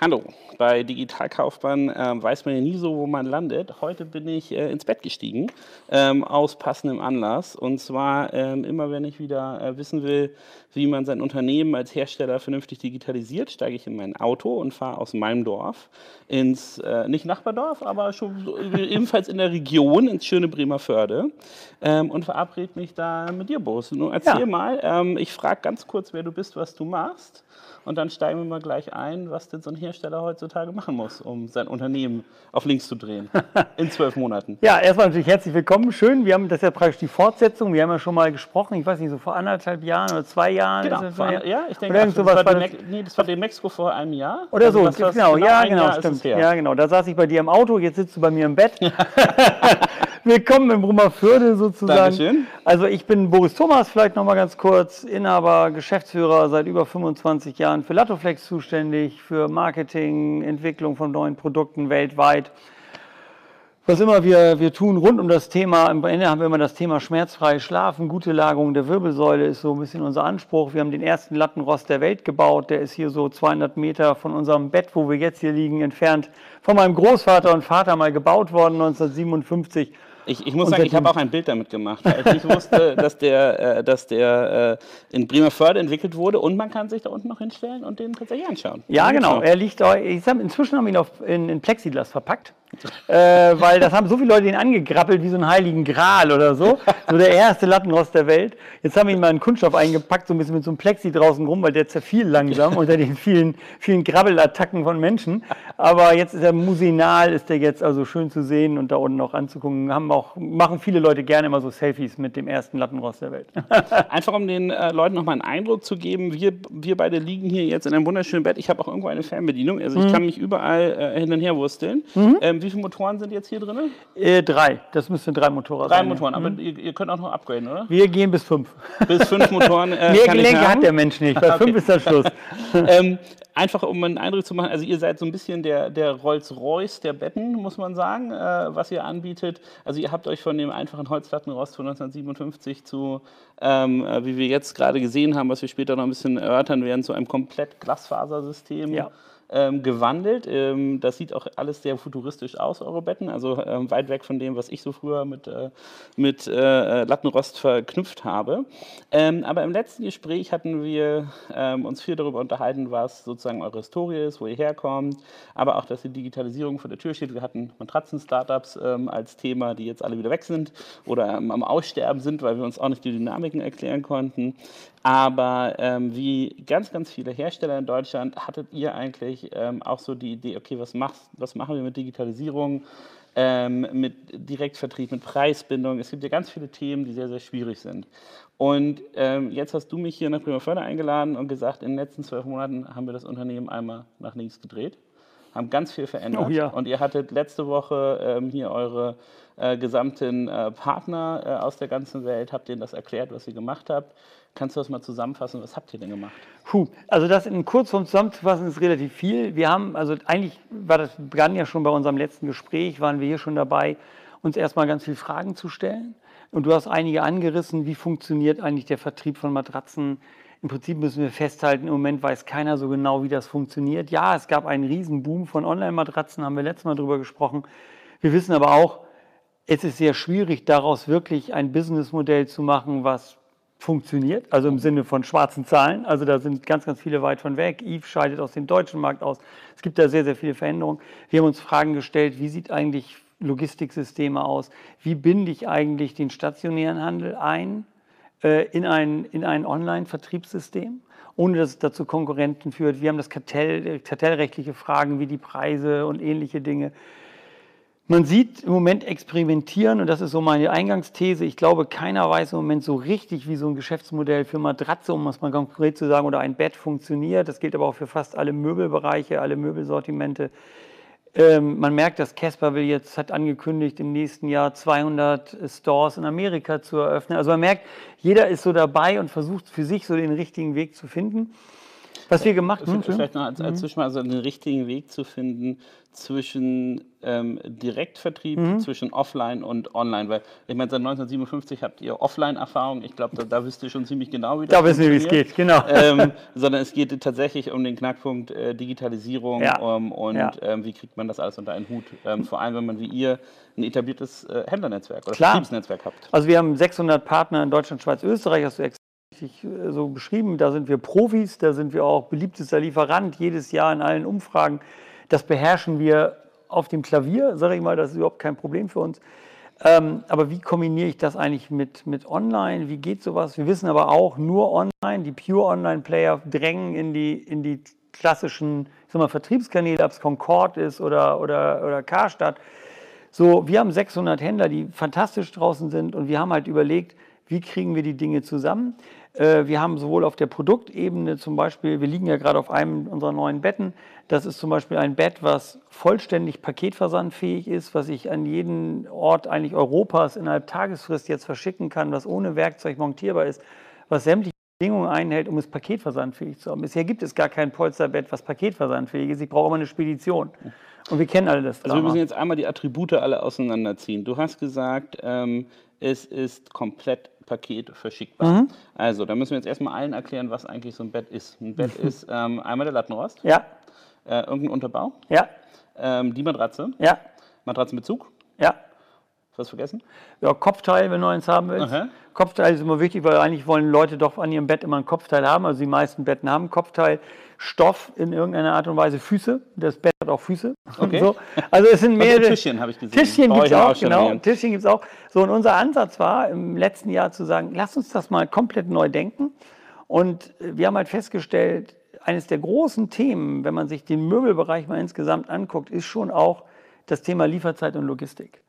Hallo, bei Digitalkaufmann äh, weiß man ja nie so, wo man landet. Heute bin ich äh, ins Bett gestiegen, ähm, aus passendem Anlass. Und zwar ähm, immer, wenn ich wieder äh, wissen will, wie man sein Unternehmen als Hersteller vernünftig digitalisiert, steige ich in mein Auto und fahre aus meinem Dorf ins, äh, nicht Nachbardorf, aber schon so, äh, ebenfalls in der Region, ins schöne Bremerförde ähm, und verabrede mich da mit dir, Boris. Nun erzähl ja. mal, ähm, ich frage ganz kurz, wer du bist, was du machst. Und dann steigen wir mal gleich ein, was denn so ein Hersteller heutzutage machen muss, um sein Unternehmen auf links zu drehen. In zwölf Monaten. Ja, erstmal natürlich herzlich willkommen. Schön. Wir haben das ja praktisch die Fortsetzung. Wir haben ja schon mal gesprochen, ich weiß nicht, so vor anderthalb Jahren oder zwei Jahren. Genau, vor, ja, ich denke, ach, das, war das, nee, das war in Mexiko vor einem Jahr. Oder so, also genau, genau, ja, genau, stimmt. Ja, genau. Da saß ich bei dir im Auto, jetzt sitzt du bei mir im Bett. Willkommen im Brummerförde sozusagen. Dankeschön. Also ich bin Boris Thomas, vielleicht nochmal ganz kurz, Inhaber, Geschäftsführer seit über 25 Jahren für Latoflex zuständig, für Marketing, Entwicklung von neuen Produkten weltweit. Was immer wir, wir tun rund um das Thema, am Ende haben wir immer das Thema schmerzfrei schlafen, gute Lagerung der Wirbelsäule ist so ein bisschen unser Anspruch. Wir haben den ersten Lattenrost der Welt gebaut, der ist hier so 200 Meter von unserem Bett, wo wir jetzt hier liegen, entfernt von meinem Großvater und Vater mal gebaut worden 1957 ich, ich muss sagen, ich habe auch ein Bild damit gemacht, weil ich wusste, dass der, äh, dass der äh, in Bremerförde entwickelt wurde und man kann sich da unten noch hinstellen und den tatsächlich anschauen. Ja, genau. Er liegt, ich sag, inzwischen haben wir ihn auf, in, in Plexiglas verpackt äh, weil das haben so viele Leute ihn angegrappelt wie so einen heiligen Gral oder so. So der erste Lattenrost der Welt. Jetzt haben wir ihn mal in Kunststoff eingepackt, so ein bisschen mit so einem Plexi draußen rum, weil der zerfiel langsam unter den vielen, vielen Grabbelattacken von Menschen. Aber jetzt ist er musinal, ist er jetzt also schön zu sehen und da unten auch anzugucken. Haben auch, machen viele Leute gerne immer so Selfies mit dem ersten Lattenrost der Welt. Einfach um den äh, Leuten nochmal einen Eindruck zu geben, wir, wir beide liegen hier jetzt in einem wunderschönen Bett. Ich habe auch irgendwo eine Fernbedienung, also ich mhm. kann mich überall äh, hin und her wursteln. Mhm. Ähm, wie viele Motoren sind jetzt hier drin? Äh, drei. Das müssten drei Motoren drei sein. Drei Motoren, aber mhm. ihr, ihr, könnt auch noch upgraden, oder? Wir gehen bis fünf. Bis fünf Motoren. Äh, Mehr Gelenke hat der Mensch nicht. Bei okay. fünf ist der Schluss. ähm, einfach um einen Eindruck zu machen, also ihr seid so ein bisschen der, der Rolls-Royce der Betten, muss man sagen, äh, was ihr anbietet. Also ihr habt euch von dem einfachen Holzplattenrost von 1957 zu, ähm, äh, wie wir jetzt gerade gesehen haben, was wir später noch ein bisschen erörtern werden, zu einem komplett Glasfasersystem. Ja ähm, gewandelt. Ähm, das sieht auch alles sehr futuristisch aus, eure Betten, also ähm, weit weg von dem, was ich so früher mit, äh, mit äh, Lattenrost verknüpft habe. Ähm, aber im letzten Gespräch hatten wir ähm, uns viel darüber unterhalten, was sozusagen eure Historie ist, wo ihr herkommt, aber auch, dass die Digitalisierung vor der Tür steht. Wir hatten Matratzen-Startups ähm, als Thema, die jetzt alle wieder weg sind oder am Aussterben sind, weil wir uns auch nicht die Dynamiken erklären konnten. Aber ähm, wie ganz, ganz viele Hersteller in Deutschland hattet ihr eigentlich ähm, auch so die Idee, okay, was, machst, was machen wir mit Digitalisierung, ähm, mit Direktvertrieb, mit Preisbindung? Es gibt ja ganz viele Themen, die sehr, sehr schwierig sind. Und ähm, jetzt hast du mich hier nach Bremerförde eingeladen und gesagt, in den letzten zwölf Monaten haben wir das Unternehmen einmal nach links gedreht, haben ganz viel verändert. Oh, ja. Und ihr hattet letzte Woche ähm, hier eure äh, gesamten äh, Partner äh, aus der ganzen Welt, habt denen das erklärt, was ihr gemacht habt. Kannst du das mal zusammenfassen? Was habt ihr denn gemacht? Puh, also das in Kurzform zusammenzufassen ist relativ viel. Wir haben, also eigentlich war das begann ja schon bei unserem letzten Gespräch, waren wir hier schon dabei, uns erstmal ganz viele Fragen zu stellen. Und du hast einige angerissen, wie funktioniert eigentlich der Vertrieb von Matratzen? Im Prinzip müssen wir festhalten, im Moment weiß keiner so genau, wie das funktioniert. Ja, es gab einen Riesenboom von Online-Matratzen, haben wir letztes Mal drüber gesprochen. Wir wissen aber auch, es ist sehr schwierig, daraus wirklich ein Businessmodell zu machen, was funktioniert, also im Sinne von schwarzen Zahlen. Also da sind ganz, ganz viele weit von weg. Eve scheidet aus dem deutschen Markt aus. Es gibt da sehr, sehr viele Veränderungen. Wir haben uns Fragen gestellt, wie sieht eigentlich Logistiksysteme aus? Wie binde ich eigentlich den stationären Handel ein äh, in ein, in ein Online-Vertriebssystem? ohne dass es dazu Konkurrenten führt. Wir haben das Kartell, kartellrechtliche Fragen wie die Preise und ähnliche Dinge. Man sieht im Moment experimentieren, und das ist so meine Eingangsthese. Ich glaube, keiner weiß im Moment so richtig, wie so ein Geschäftsmodell für Matratze, um es mal konkret zu sagen, oder ein Bett funktioniert. Das gilt aber auch für fast alle Möbelbereiche, alle Möbelsortimente. Ähm, man merkt, dass Casper will jetzt hat angekündigt, im nächsten Jahr 200 Stores in Amerika zu eröffnen. Also man merkt, jeder ist so dabei und versucht für sich so den richtigen Weg zu finden. Was wir gemacht haben. Vielleicht noch als, als Zwischenmal, also den richtigen Weg zu finden zwischen ähm, Direktvertrieb, mhm. zwischen Offline und Online. Weil ich meine, seit 1957 habt ihr Offline-Erfahrung. Ich glaube, da, da, wisst ihr schon ziemlich genau, wie das Da wissen wir, wie es geht, genau. Ähm, sondern es geht tatsächlich um den Knackpunkt äh, Digitalisierung ja. um, und ja. ähm, wie kriegt man das alles unter einen Hut. Ähm, vor allem, wenn man wie ihr ein etabliertes äh, Händlernetzwerk oder Klar. Vertriebsnetzwerk habt. Also wir haben 600 Partner in Deutschland, Schweiz, Österreich, hast du äh, so beschrieben. Da sind wir Profis, da sind wir auch beliebtester Lieferant jedes Jahr in allen Umfragen. Das beherrschen wir auf dem Klavier, sage ich mal, das ist überhaupt kein Problem für uns. Ähm, aber wie kombiniere ich das eigentlich mit, mit Online? Wie geht sowas? Wir wissen aber auch, nur Online, die Pure Online-Player drängen in die, in die klassischen ich sag mal, Vertriebskanäle, ob es Concord ist oder, oder, oder Karstadt. So, wir haben 600 Händler, die fantastisch draußen sind und wir haben halt überlegt, wie kriegen wir die Dinge zusammen. Äh, wir haben sowohl auf der Produktebene zum Beispiel, wir liegen ja gerade auf einem unserer neuen Betten, das ist zum Beispiel ein Bett, was vollständig paketversandfähig ist, was ich an jeden Ort eigentlich Europas innerhalb Tagesfrist jetzt verschicken kann, was ohne Werkzeug montierbar ist, was sämtliche Bedingungen einhält, um es paketversandfähig zu haben. Bisher gibt es gar kein Polsterbett, was paketversandfähig ist. Ich brauche immer eine Spedition. Und wir kennen alle das Drama. Also wir müssen jetzt einmal die Attribute alle auseinanderziehen. Du hast gesagt, ähm, es ist komplett Paket verschickbar. Mhm. Also, da müssen wir jetzt erstmal allen erklären, was eigentlich so ein Bett ist. Ein Bett ist ähm, einmal der Lattenrost. Ja. Äh, irgendein Unterbau. Ja. Ähm, die Matratze. Ja. Matratzenbezug. Ja. Was vergessen? Ja, Kopfteil, wenn du eins haben willst. Aha. Kopfteil ist immer wichtig, weil eigentlich wollen Leute doch an ihrem Bett immer ein Kopfteil haben. Also die meisten Betten haben Kopfteil. Stoff in irgendeiner Art und Weise Füße. Das Bett hat auch Füße. Okay. So. Also es sind mehrere. Also Tischchen habe ich gesehen. Tischchen gibt es auch, auch genau. Tischchen gibt es auch. So, und unser Ansatz war im letzten Jahr zu sagen, lass uns das mal komplett neu denken. Und wir haben halt festgestellt, eines der großen Themen, wenn man sich den Möbelbereich mal insgesamt anguckt, ist schon auch das Thema Lieferzeit und Logistik.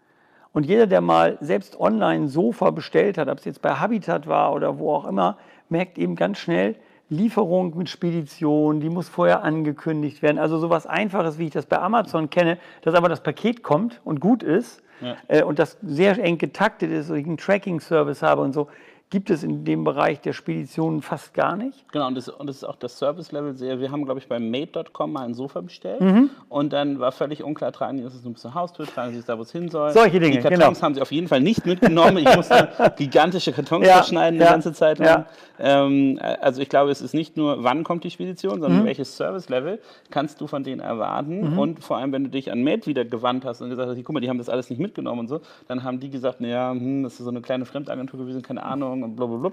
Und jeder, der mal selbst online Sofa bestellt hat, ob es jetzt bei Habitat war oder wo auch immer, merkt eben ganz schnell, Lieferung mit Spedition, die muss vorher angekündigt werden. Also sowas Einfaches, wie ich das bei Amazon kenne, dass aber das Paket kommt und gut ist ja. äh, und das sehr eng getaktet ist, und ich einen Tracking-Service habe und so gibt es in dem Bereich der Speditionen fast gar nicht. Genau, und das, und das ist auch das Service-Level sehr. Wir haben, glaube ich, bei Made.com mal ein Sofa bestellt mhm. und dann war völlig unklar, tragen die das nur bis zur Haustür, tragen sie es da, wo es hin soll. Solche Dinge, Die Kartons genau. haben sie auf jeden Fall nicht mitgenommen. Ich musste gigantische Kartons ja, verschneiden ja, die ganze Zeit lang. Ja. Ähm, also ich glaube, es ist nicht nur, wann kommt die Spedition, sondern mhm. welches Service-Level kannst du von denen erwarten mhm. und vor allem, wenn du dich an Made wieder gewandt hast und gesagt hast, guck mal, die haben das alles nicht mitgenommen und so, dann haben die gesagt, naja, hm, das ist so eine kleine Fremdagentur gewesen, keine Ahnung, und blablabla.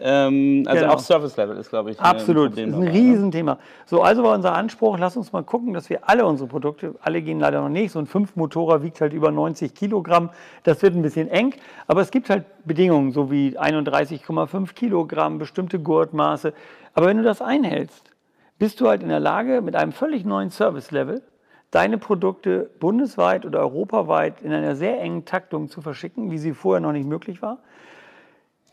Ähm, also genau. auch Service Level ist, glaube ich, Absolut. ein ist ein ne? Riesenthema. So, also war unser Anspruch, lass uns mal gucken, dass wir alle unsere Produkte, alle gehen leider noch nicht, so ein 5-Motorer wiegt halt über 90 Kilogramm, das wird ein bisschen eng, aber es gibt halt Bedingungen, so wie 31,5 Kilogramm, bestimmte Gurtmaße. Aber wenn du das einhältst, bist du halt in der Lage, mit einem völlig neuen Service-Level deine Produkte bundesweit oder europaweit in einer sehr engen Taktung zu verschicken, wie sie vorher noch nicht möglich war.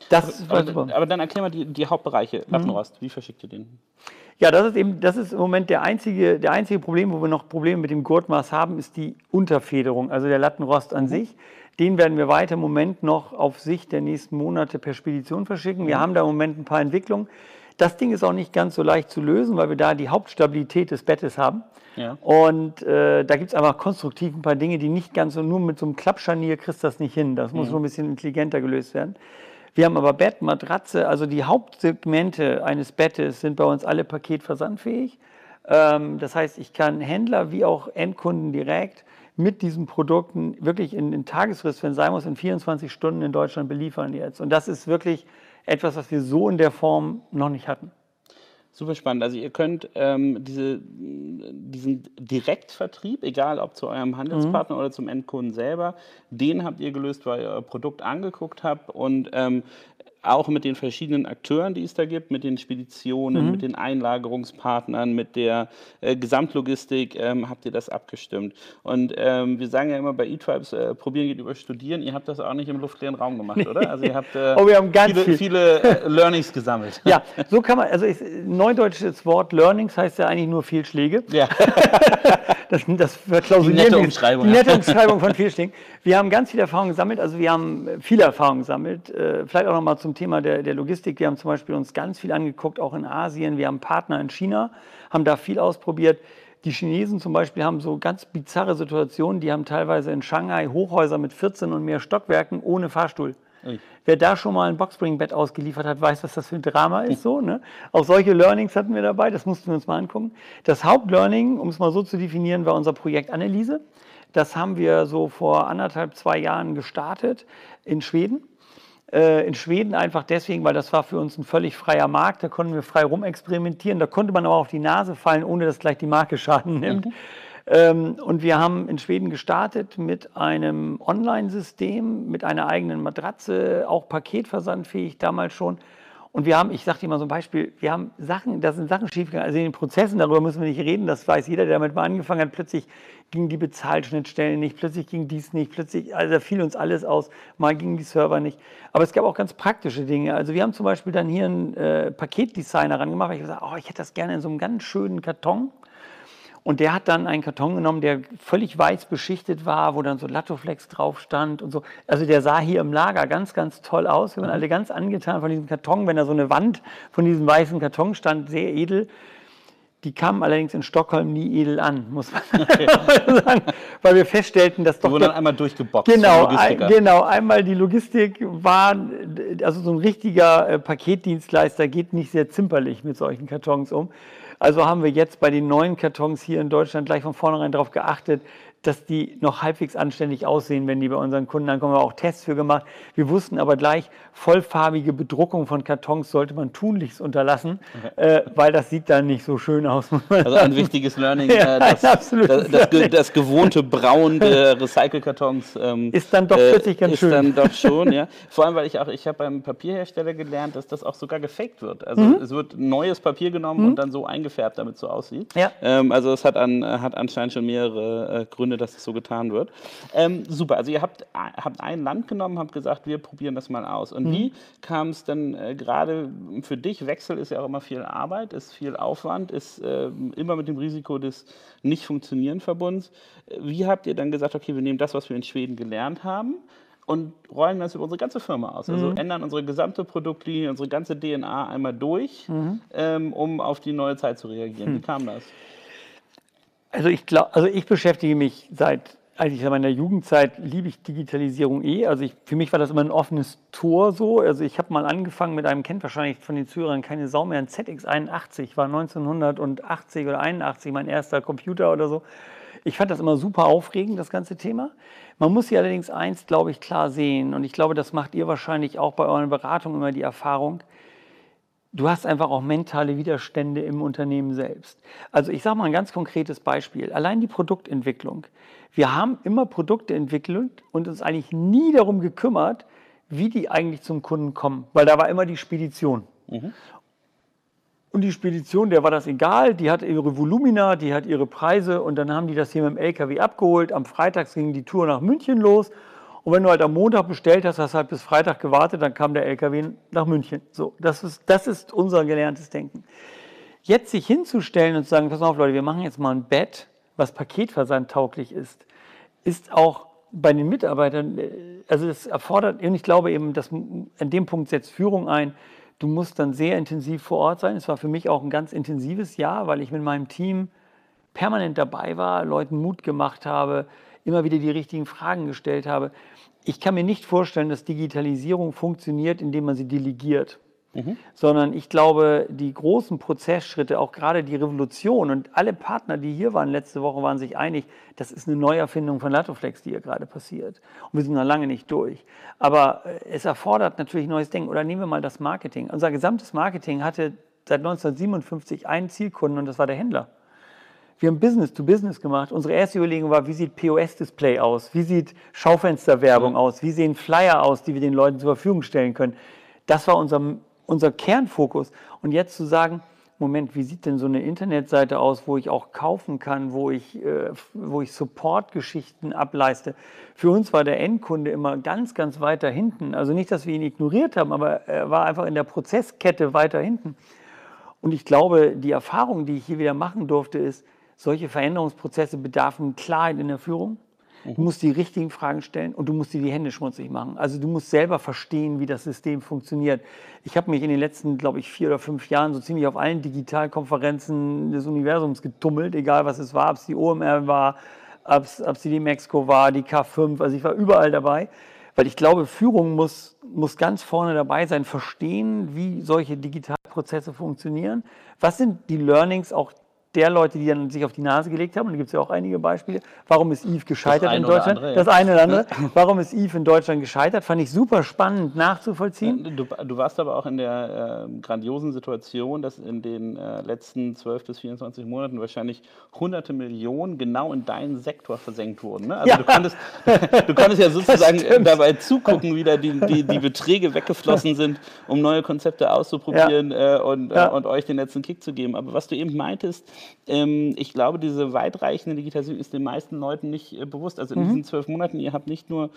Das aber, aber, aber, dann erklär mal die, die Hauptbereiche Lattenrost. Mhm. Wie verschickt ihr den? Ja, das ist eben, das ist im Moment der einzige, der einzige Problem, wo wir noch Probleme mit dem Gurtmaß haben, ist die Unterfederung, also der Lattenrost an mhm. sich. Den werden wir weiter im Moment noch auf Sicht der nächsten Monate per Spedition verschicken. Wir mhm. haben da im Moment ein paar Entwicklungen. Das Ding ist auch nicht ganz so leicht zu lösen, weil wir da die Hauptstabilität des Bettes haben. Ja. Und äh, da gibt es einfach konstruktiv ein paar Dinge, die nicht ganz so, nur mit so einem Klappscharnier kriegst du das nicht hin. Das muss mhm. schon ein bisschen intelligenter gelöst werden. Wir haben aber Bett, Matratze, also die Hauptsegmente eines Bettes sind bei uns alle paketversandfähig. Ähm, das heißt, ich kann Händler wie auch Endkunden direkt mit diesen Produkten wirklich in, in Tagesfrist, wenn sein muss, in 24 Stunden in Deutschland beliefern jetzt. Und das ist wirklich etwas, was wir so in der Form noch nicht hatten. Super spannend. Also ihr könnt ähm, diese, diesen Direktvertrieb, egal ob zu eurem Handelspartner mhm. oder zum Endkunden selber, den habt ihr gelöst, weil ihr euer Produkt angeguckt habt und ähm, auch mit den verschiedenen Akteuren, die es da gibt, mit den Speditionen, mhm. mit den Einlagerungspartnern, mit der äh, Gesamtlogistik, ähm, habt ihr das abgestimmt. Und ähm, wir sagen ja immer bei eTribes, äh, probieren geht über studieren. Ihr habt das auch nicht im luftleeren Raum gemacht, oder? Also ihr habt äh, oh, wir haben ganz viele, viel. viele äh, Learnings gesammelt. Ja, so kann man, also ich, neudeutsches Wort Learnings heißt ja eigentlich nur Fehlschläge. Ja. das, das verklausulieren die nette Umschreibung. Die nette Umschreibung von Fehlschlägen. Wir haben ganz viel Erfahrung gesammelt, also wir haben viele Erfahrungen gesammelt. Äh, vielleicht auch nochmal zum zum Thema der, der Logistik. Wir haben zum Beispiel uns ganz viel angeguckt, auch in Asien. Wir haben Partner in China, haben da viel ausprobiert. Die Chinesen zum Beispiel haben so ganz bizarre Situationen. Die haben teilweise in Shanghai Hochhäuser mit 14 und mehr Stockwerken ohne Fahrstuhl. Wer da schon mal ein Boxspringbett ausgeliefert hat, weiß, was das für ein Drama ist. So, ne? Auch solche Learnings hatten wir dabei, das mussten wir uns mal angucken. Das Hauptlearning, um es mal so zu definieren, war unser Projekt Anneliese. Das haben wir so vor anderthalb, zwei Jahren gestartet in Schweden. Äh, in Schweden einfach deswegen, weil das war für uns ein völlig freier Markt, da konnten wir frei rumexperimentieren, da konnte man aber auf die Nase fallen, ohne dass gleich die Marke Schaden nimmt. Mhm. Ähm, und wir haben in Schweden gestartet mit einem Online-System, mit einer eigenen Matratze, auch paketversandfähig damals schon. Und wir haben, ich sage dir mal so ein Beispiel, wir haben Sachen, da sind Sachen schiefgegangen, also in den Prozessen, darüber müssen wir nicht reden, das weiß jeder, der damit mal angefangen hat, plötzlich gingen die Bezahlschnittstellen nicht, plötzlich ging dies nicht, plötzlich, also da fiel uns alles aus, mal gingen die Server nicht. Aber es gab auch ganz praktische Dinge. Also wir haben zum Beispiel dann hier einen äh, Paketdesigner rangemacht, weil ich gesagt oh, ich hätte das gerne in so einem ganz schönen Karton. Und der hat dann einen Karton genommen, der völlig weiß beschichtet war, wo dann so Lattoflex drauf stand und so. Also der sah hier im Lager ganz, ganz toll aus. Wir waren mhm. alle ganz angetan von diesem Karton, wenn da so eine Wand von diesem weißen Karton stand, sehr edel. Die kamen allerdings in Stockholm nie edel an, muss man okay. sagen, weil wir feststellten, dass doch. Die wurden dann einmal durchgeboxt. Genau, ein, genau, einmal die Logistik war, also so ein richtiger äh, Paketdienstleister geht nicht sehr zimperlich mit solchen Kartons um. Also haben wir jetzt bei den neuen Kartons hier in Deutschland gleich von vornherein darauf geachtet, dass die noch halbwegs anständig aussehen, wenn die bei unseren Kunden ankommen. Wir haben auch Tests für gemacht. Wir wussten aber gleich, vollfarbige Bedruckung von Kartons sollte man tunlichst unterlassen, okay. äh, weil das sieht dann nicht so schön aus. Also ein wichtiges Learning, ja, äh, das, das, das, das, gewohnte Braun der Recycle-Kartons ähm, ist dann doch plötzlich ganz ist schön. Ist dann doch schon, ja. Vor allem, weil ich auch, ich habe beim Papierhersteller gelernt, dass das auch sogar gefaked wird. Also mhm. es wird neues Papier genommen mhm. und dann so eingefärbt, damit es so aussieht. Ja. Ähm, also es hat, an, hat anscheinend schon mehrere äh, Gründe, dass es so getan wird. Ähm, super, also ihr habt, habt ein Land genommen, habt gesagt, wir probieren das mal aus. Und mhm. wie kam es dann äh, gerade für dich? Wechsel ist ja auch immer viel Arbeit, ist viel Aufwand, ist äh, immer mit dem Risiko des Nicht-Funktionieren verbunden. Wie habt ihr dann gesagt, okay, wir nehmen das, was wir in Schweden gelernt haben, und rollen das über unsere ganze Firma aus. Also mhm. ändern unsere gesamte Produktlinie, unsere ganze DNA einmal durch, mhm. ähm, um auf die neue Zeit zu reagieren. Wie kam das? Also ich glaube, also ich beschäftige mich seit eigentlich in meiner Jugendzeit liebe ich Digitalisierung eh. Also ich, für mich war das immer ein offenes Tor so. Also ich habe mal angefangen mit einem, kennt wahrscheinlich von den Zuhörern keine Sau mehr, ein ZX81, war 1980 oder 81 mein erster Computer oder so. Ich fand das immer super aufregend, das ganze Thema. Man muss hier allerdings eins, glaube ich, klar sehen. Und ich glaube, das macht ihr wahrscheinlich auch bei euren Beratungen immer die Erfahrung du hast einfach auch mentale Widerstände im Unternehmen selbst. Also ich sage mal ein ganz konkretes Beispiel. Allein die Produktentwicklung. Wir haben immer Produkte entwickelt und uns eigentlich nie darum gekümmert, wie die eigentlich zum Kunden kommen, weil da war immer die Spedition. Mhm. Und die Spedition, der war das egal, die hat ihre Volumina, die hat ihre Preise und dann haben die das hier mit dem LKW abgeholt. Am Freitag ging die Tour nach München los und wenn du halt am Montag bestellt hast, hast du halt bis Freitag gewartet, dann kam der LKW nach München. So, das ist, das ist unser gelerntes Denken. Jetzt sich hinzustellen und zu sagen, pass auf Leute, wir machen jetzt mal ein Bett, was paketversandtauglich ist, ist auch bei den Mitarbeitern, äh, also es erfordert, und ich glaube eben, dass an dem Punkt setzt Führung ein, du musst dann sehr intensiv vor Ort sein. Es war für mich auch ein ganz intensives Jahr, weil ich mit meinem Team permanent dabei war, Leuten Mut gemacht habe, immer wieder die richtigen Fragen gestellt habe. Ich kann mir nicht vorstellen, dass Digitalisierung funktioniert, indem man sie delegiert. Mhm. Sondern ich glaube, die großen Prozessschritte, auch gerade die Revolution und alle Partner, die hier waren letzte Woche, waren sich einig, das ist eine Neuerfindung von Latoflex, die hier gerade passiert. Und wir sind noch lange nicht durch. Aber äh, es erfordert natürlich neues Denken. Oder nehmen wir mal das Marketing. Unser gesamtes Marketing hatte seit 1957 einen Zielkunden und das war der Händler. Wir haben Business to Business gemacht. Unsere erste Überlegung war, wie sieht POS-Display aus? Wie sieht Schaufensterwerbung mhm. aus? Wie sehen Flyer aus, die wir den Leuten zur Verfügung stellen können? Das war unser, unser Kernfokus. Und jetzt zu sagen, Moment, wie sieht denn so eine Internetseite aus, wo ich auch kaufen kann, wo ich, äh, wo ich Support-Geschichten ableiste? Für uns war der Endkunde immer ganz, ganz weiter hinten. Also nicht, dass wir ihn ignoriert haben, aber er war einfach in der Prozesskette weiter hinten. Und ich glaube, die Erfahrung, die ich hier wieder machen durfte, ist, solche Veränderungsprozesse bedarfen Klarheit in der Führung. Du musst die richtigen Fragen stellen und du musst dir die Hände schmutzig machen. Also du musst selber verstehen, wie das System funktioniert. Ich habe mich in den letzten, glaube ich, vier oder fünf Jahren so ziemlich auf allen Digitalkonferenzen des Universums getummelt, egal was es war, ob es die OMR war, ob es die Mexiko war, die K5, also ich war überall dabei. Weil ich glaube, Führung muss, muss ganz vorne dabei sein, verstehen, wie solche Digitalprozesse funktionieren. Was sind die Learnings auch der Leute, die dann sich auf die Nase gelegt haben, und da gibt es ja auch einige Beispiele, warum ist Eve gescheitert in Deutschland? Andere, ja. Das eine oder andere. Warum ist Eve in Deutschland gescheitert? Fand ich super spannend nachzuvollziehen. Du, du warst aber auch in der äh, grandiosen Situation, dass in den äh, letzten 12 bis 24 Monaten wahrscheinlich hunderte Millionen genau in deinen Sektor versenkt wurden. Ne? Also ja. du, konntest, du konntest ja sozusagen dabei zugucken, wie da die, die, die, Beträge weggeflossen sind, um neue Konzepte auszuprobieren ja. äh, und, äh, und euch den letzten Kick zu geben. Aber was du eben meintest, ich glaube, diese weitreichende Digitalisierung ist den meisten Leuten nicht äh, bewusst. Also in mhm. diesen zwölf Monaten, ihr habt nicht nur,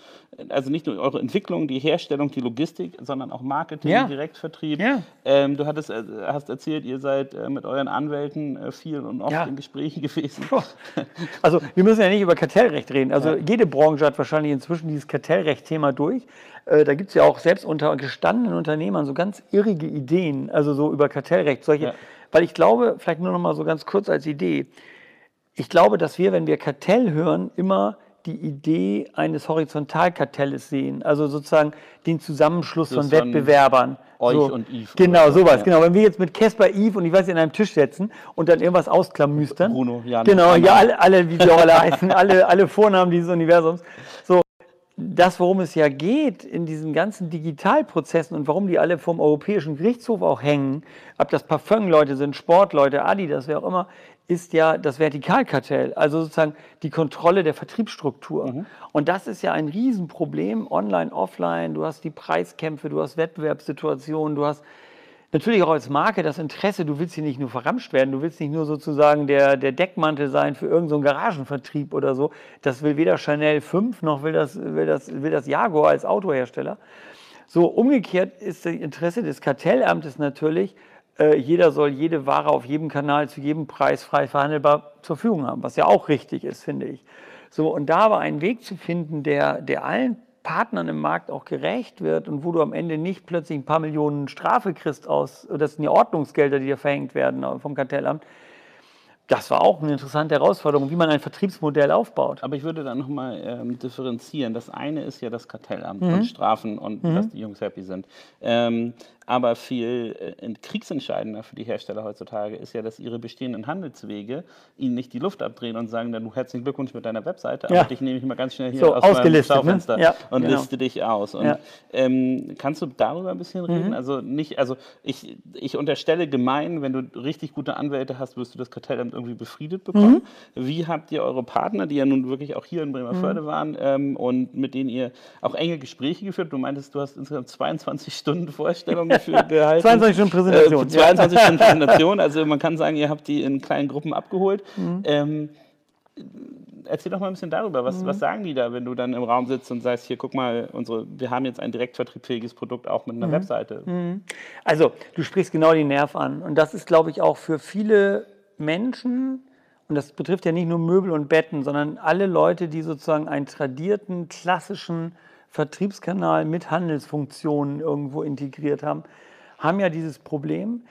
also nicht nur eure Entwicklung, die Herstellung, die Logistik, sondern auch Marketing, ja. Direktvertrieb. Ja. Ähm, du hattest, äh, hast erzählt, ihr seid äh, mit euren Anwälten viel und oft ja. in Gesprächen gewesen. Also wir müssen ja nicht über Kartellrecht reden. Also jede Branche hat wahrscheinlich inzwischen dieses Kartellrecht-Thema durch. Äh, da gibt es ja auch selbst unter gestandenen Unternehmern so ganz irrige Ideen, also so über Kartellrecht, solche weil ich glaube, vielleicht nur noch mal so ganz kurz als Idee, ich glaube, dass wir, wenn wir Kartell hören, immer die Idee eines Horizontalkartelles sehen, also sozusagen den Zusammenschluss von Wettbewerbern. Euch so, und Eve. Genau, sowas, ja. genau. Wenn wir jetzt mit Casper, Eve und ich weiß nicht, an einem Tisch setzen und dann irgendwas ausklamüstern. Bruno, Jan. Genau, ja, alle, alle, wie sie auch alle heißen, alle, alle Vornamen dieses Universums. So, das, worum es ja geht in diesen ganzen Digitalprozessen und warum die alle vom Europäischen Gerichtshof auch hängen, ob das Parfumleute sind, Sportleute, Adidas, wer auch immer, ist ja das Vertikalkartell, also sozusagen die Kontrolle der Vertriebsstruktur. Mhm. Und das ist ja ein Riesenproblem, online, offline, du hast die Preiskämpfe, du hast Wettbewerbssituationen, du hast natürlich auch als Marke das Interesse, du willst hier nicht nur verramscht werden, du willst nicht nur sozusagen der, der Deckmantel sein für irgendeinen so Garagenvertrieb oder so. Das will weder Chanel 5 noch will das, will das, will das Jaguar als Autohersteller. So umgekehrt ist das Interesse des Kartellamtes natürlich, äh, jeder soll jede Ware auf jedem Kanal zu jedem Preis frei verhandelbar zur Verfügung haben, was ja auch richtig ist, finde ich. So, und da war ein Weg zu finden, der, der allen Partnern im Markt auch gerecht wird und wo du am Ende nicht plötzlich ein paar Millionen Strafe kriegst aus, das sind ja Ordnungsgelder, die dir verhängt werden vom Kartellamt, das war auch eine interessante Herausforderung, wie man ein Vertriebsmodell aufbaut. Aber ich würde da nochmal ähm, differenzieren. Das eine ist ja das Kartellamt mhm. und Strafen und mhm. dass die Jungs happy sind. Ähm, aber viel äh, kriegsentscheidender für die Hersteller heutzutage ist ja, dass ihre bestehenden Handelswege ihnen nicht die Luft abdrehen und sagen, dann herzlichen Glückwunsch mit deiner Webseite, ja. aber dich nehme ich mal ganz schnell hier so, aus meinem ne? Schaufenster ne? ja, und genau. liste dich aus. Und ja. ähm, kannst du darüber ein bisschen reden? Mhm. Also nicht, also ich, ich unterstelle gemein, wenn du richtig gute Anwälte hast, wirst du das Kartellamt irgendwie befriedet bekommen. Mhm. Wie habt ihr eure Partner, die ja nun wirklich auch hier in Bremerförde mhm. waren ähm, und mit denen ihr auch enge Gespräche geführt? Du meintest, du hast insgesamt 22 Stunden Vorstellungen gehalten. 22 Stunden Präsentation. Äh, 22 Stunden Präsentation. Also man kann sagen, ihr habt die in kleinen Gruppen abgeholt. Mhm. Ähm, erzähl doch mal ein bisschen darüber. Was, mhm. was sagen die da, wenn du dann im Raum sitzt und sagst, hier, guck mal, unsere, wir haben jetzt ein direktvertriebfähiges Produkt auch mit einer mhm. Webseite? Mhm. Also, du sprichst genau den Nerv an. Und das ist, glaube ich, auch für viele Menschen, und das betrifft ja nicht nur Möbel und Betten, sondern alle Leute, die sozusagen einen tradierten, klassischen Vertriebskanal mit Handelsfunktionen irgendwo integriert haben, haben ja dieses Problem.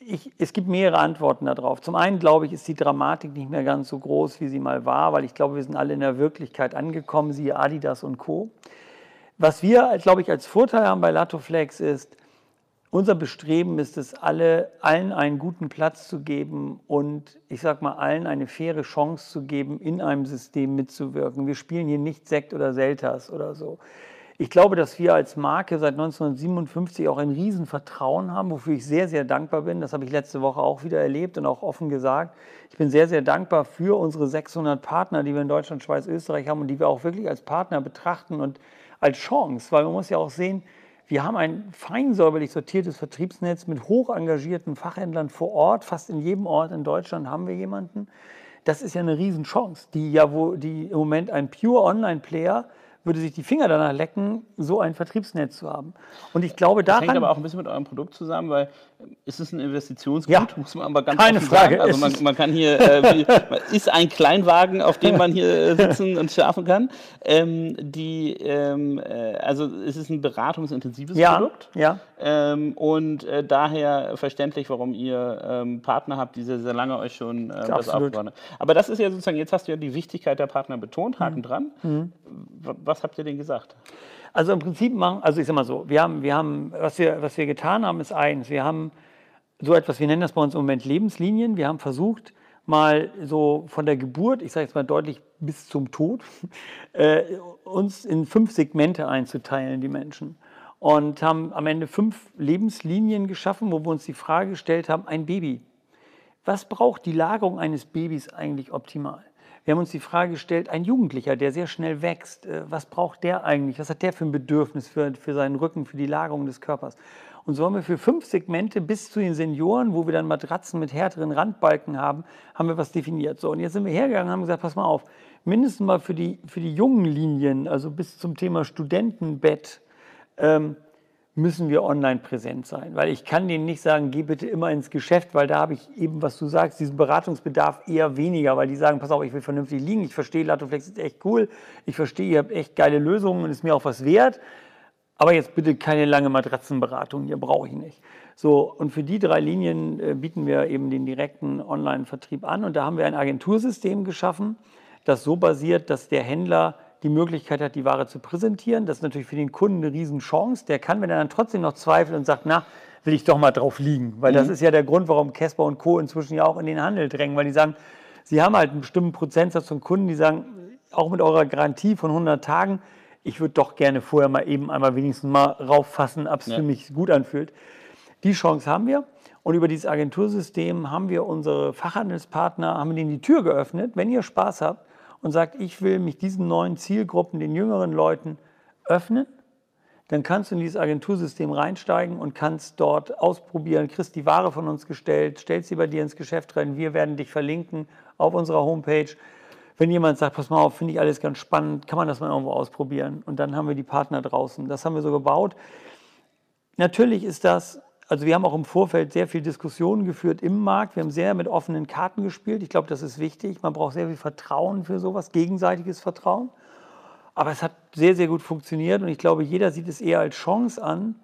Ich, es gibt mehrere Antworten darauf. Zum einen glaube ich, ist die Dramatik nicht mehr ganz so groß, wie sie mal war, weil ich glaube, wir sind alle in der Wirklichkeit angekommen, siehe Adidas und Co. Was wir, glaube ich, als Vorteil haben bei Latoflex ist, unser Bestreben ist es, alle, allen einen guten Platz zu geben und ich sage mal, allen eine faire Chance zu geben, in einem System mitzuwirken. Wir spielen hier nicht Sekt oder Selters oder so. Ich glaube, dass wir als Marke seit 1957 auch ein Riesenvertrauen haben, wofür ich sehr, sehr dankbar bin. Das habe ich letzte Woche auch wieder erlebt und auch offen gesagt. Ich bin sehr, sehr dankbar für unsere 600 Partner, die wir in Deutschland, Schweiz, Österreich haben und die wir auch wirklich als Partner betrachten und als Chance, weil man muss ja auch sehen, wir haben ein fein säuberlich sortiertes Vertriebsnetz mit hoch engagierten Fachhändlern vor Ort. Fast in jedem Ort in Deutschland haben wir jemanden. Das ist ja eine Riesenchance, die ja, wo die im Moment ein pure Online-Player würde sich die Finger danach lecken, so ein Vertriebsnetz zu haben. Und ich glaube, daran... Das hängt aber auch ein bisschen mit eurem Produkt zusammen, weil ist es ein Investitionsgut, Ja, muss man aber ganz keine Frage. sagen. Also man, man kann hier, äh, ist ein Kleinwagen, auf dem man hier äh, sitzen und schlafen kann. Ähm, die, ähm, äh, also es ist ein beratungsintensives Ja, Produkt. ja. Ähm, und äh, daher verständlich, warum ihr ähm, Partner habt, die sehr, sehr lange euch schon äh, das aufbauen. Aber das ist ja sozusagen, jetzt hast du ja die Wichtigkeit der Partner betont, Mhm. Haken dran. W- Was habt ihr denn gesagt? Also im Prinzip machen, also ich sag mal so, wir haben, wir haben, was wir, was wir getan haben, ist eins. Wir haben so etwas, wir nennen das bei uns im Moment Lebenslinien. Wir haben versucht, mal so von der Geburt, ich sage jetzt mal deutlich bis zum Tod, äh, uns in fünf Segmente einzuteilen, die Menschen. Und haben am Ende fünf Lebenslinien geschaffen, wo wir uns die Frage gestellt haben, ein Baby, was braucht die Lagerung eines Babys eigentlich optimal? Wir haben uns die Frage gestellt, ein Jugendlicher, der sehr schnell wächst, äh, was braucht der eigentlich? Was hat der für ein Bedürfnis für, für seinen Rücken, für die Lagerung des Körpers? Und so haben wir für fünf Segmente bis zu den Senioren, wo wir dann Matratzen mit härteren Randbalken haben, haben wir was definiert. So, und jetzt sind wir hergegangen und haben gesagt, pass mal auf, mindestens mal für die, für die jungen Linien, also bis zum Thema Studentenbett, ähm, müssen wir online präsent sein. Weil ich kann denen nicht sagen, geh bitte immer ins Geschäft, weil da habe ich eben, was du sagst, diesen Beratungsbedarf eher weniger, weil die sagen, pass auf, ich will vernünftig liegen, ich verstehe, Latoflex ist echt cool, ich verstehe, ihr habt echt geile Lösungen und ist mir auch was wert, aber jetzt bitte keine lange Matratzenberatung, hier brauche ich nicht. So, und für die drei Linien äh, bieten wir eben den direkten Online-Vertrieb an und da haben wir ein Agentursystem geschaffen, das so basiert, dass der Händler die Möglichkeit hat, die Ware zu präsentieren. Das ist natürlich für den Kunden eine Riesenchance. Der kann, wenn er dann trotzdem noch zweifelt und sagt, na, will ich doch mal drauf liegen. Weil das ist ja der Grund, warum Casper und Co. inzwischen ja auch in den Handel drängen, weil die sagen, sie haben halt einen bestimmten Prozentsatz von Kunden, die sagen, auch mit eurer Garantie von 100 Tagen, ich würde doch gerne vorher mal eben einmal wenigstens mal rauffassen, ob es Ja. für mich gut anfühlt. Die Chance haben wir. Und über dieses Agentursystem haben wir unsere Fachhandelspartner, haben denen die Tür geöffnet. Wenn ihr Spaß habt und sagt, ich will mich diesen neuen Zielgruppen, den jüngeren Leuten öffnen, dann kannst du in dieses Agentursystem reinsteigen und kannst dort ausprobieren, kriegst die Ware von uns gestellt, stellst sie bei dir ins Geschäft rein. Wir werden dich verlinken auf unserer Homepage. Wenn jemand sagt, pass mal auf, finde ich alles ganz spannend, kann man das mal irgendwo ausprobieren. Und dann haben wir die Partner draußen. Das haben wir so gebaut. Natürlich ist das, also wir haben auch im Vorfeld sehr viel Diskussionen geführt im Markt. Wir haben sehr mit offenen Karten gespielt. Ich glaube, das ist wichtig. Man braucht sehr viel Vertrauen für sowas, gegenseitiges Vertrauen. Aber es hat sehr, sehr gut funktioniert und ich glaube, jeder sieht es eher als Chance an,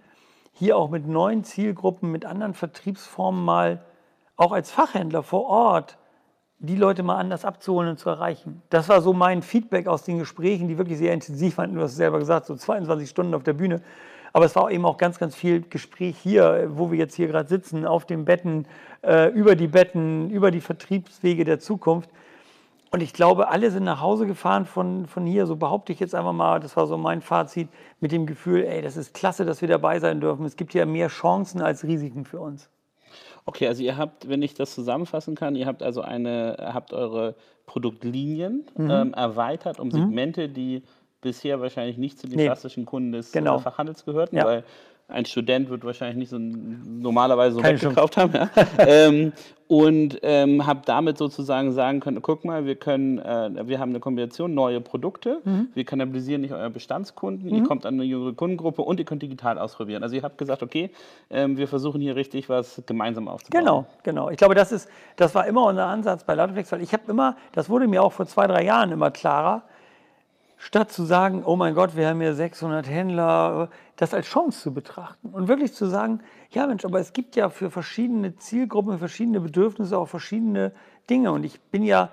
hier auch mit neuen Zielgruppen, mit anderen Vertriebsformen mal auch als Fachhändler vor Ort die Leute mal anders abzuholen und zu erreichen. Das war so mein Feedback aus den Gesprächen, die wirklich sehr intensiv waren. Du hast es selber gesagt, so 22 Stunden auf der Bühne. Aber es war eben auch ganz, ganz viel Gespräch hier, wo wir jetzt hier gerade sitzen, auf den Betten, äh, über die Betten, über die Vertriebswege der Zukunft. Und ich glaube, alle sind nach Hause gefahren von, von hier, so behaupte ich jetzt einfach mal, das war so mein Fazit, mit dem Gefühl, ey, das ist klasse, dass wir dabei sein dürfen. Es gibt ja mehr Chancen als Risiken für uns. Okay, also ihr habt, wenn ich das zusammenfassen kann, ihr habt also eine, habt eure Produktlinien Mhm. ähm, erweitert um Segmente, die bisher wahrscheinlich nicht zu den Nee. klassischen Kunden des Genau. Fachhandels gehörten, Ja. weil ein Student wird wahrscheinlich nicht so normalerweise so Keine weggekauft haben. Ja? ähm, und ähm, habe damit sozusagen sagen können, guck mal, wir können, äh, wir haben eine Kombination neue Produkte, Mhm. wir kannibalisieren nicht euer Bestandskunden, ihr kommt an eine jüngere Kundengruppe und ihr könnt digital ausprobieren. Also ihr habt gesagt, okay, ähm, wir versuchen hier richtig was gemeinsam aufzubauen. Genau, genau. Ich glaube, das, ist, das war immer unser Ansatz bei Lauteflex, weil ich habe immer, das wurde mir auch vor zwei, drei Jahren immer klarer, statt zu sagen, oh mein Gott, wir haben hier 600 Händler, das als Chance zu betrachten und wirklich zu sagen, ja Mensch, aber es gibt ja für verschiedene Zielgruppen, verschiedene Bedürfnisse auch verschiedene Dinge und ich bin ja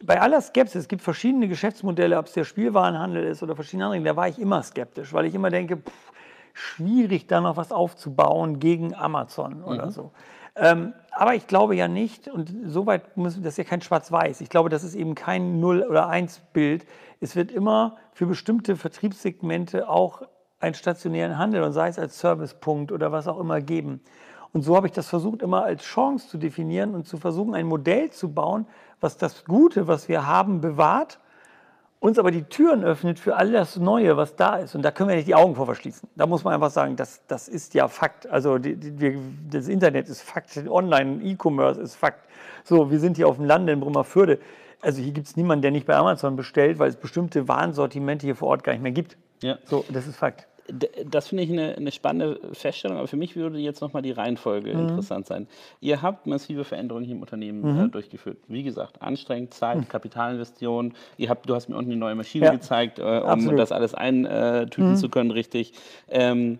bei aller Skepsis, es gibt verschiedene Geschäftsmodelle, ob es der Spielwarenhandel ist oder verschiedene andere, da war ich immer skeptisch, weil ich immer denke, pff, schwierig da noch was aufzubauen gegen Amazon oder so. Ähm, aber ich glaube ja nicht, und soweit müssen das ist ja kein Schwarz-Weiß. Ich glaube, das ist eben kein Null- oder Eins-Bild. Es wird immer für bestimmte Vertriebssegmente auch einen stationären Handel und sei es als Servicepunkt oder was auch immer geben. Und so habe ich das versucht, immer als Chance zu definieren und zu versuchen, ein Modell zu bauen, was das Gute, was wir haben, bewahrt uns aber die Türen öffnet für all das Neue, was da ist. Und da können wir nicht die Augen vor verschließen. Da muss man einfach sagen, das, das ist ja Fakt. Also die, die, das Internet ist Fakt, Online, E-Commerce ist Fakt. So, wir sind hier auf dem Lande in Brummerfürde. also hier gibt es niemanden, der nicht bei Amazon bestellt, weil es bestimmte Warensortimente hier vor Ort gar nicht mehr gibt. Ja. So, das ist Fakt. Das finde ich eine, eine, spannende Feststellung, aber für mich würde jetzt nochmal die Reihenfolge mhm. interessant sein. Ihr habt massive Veränderungen hier im Unternehmen mhm. äh, durchgeführt. Wie gesagt, anstrengend, Zeit, mhm. Kapitalinvestitionen. Ihr habt, du hast mir unten eine neue Maschine ja. gezeigt, äh, um Absolut. das alles eintüten mhm. zu können, richtig. Ähm,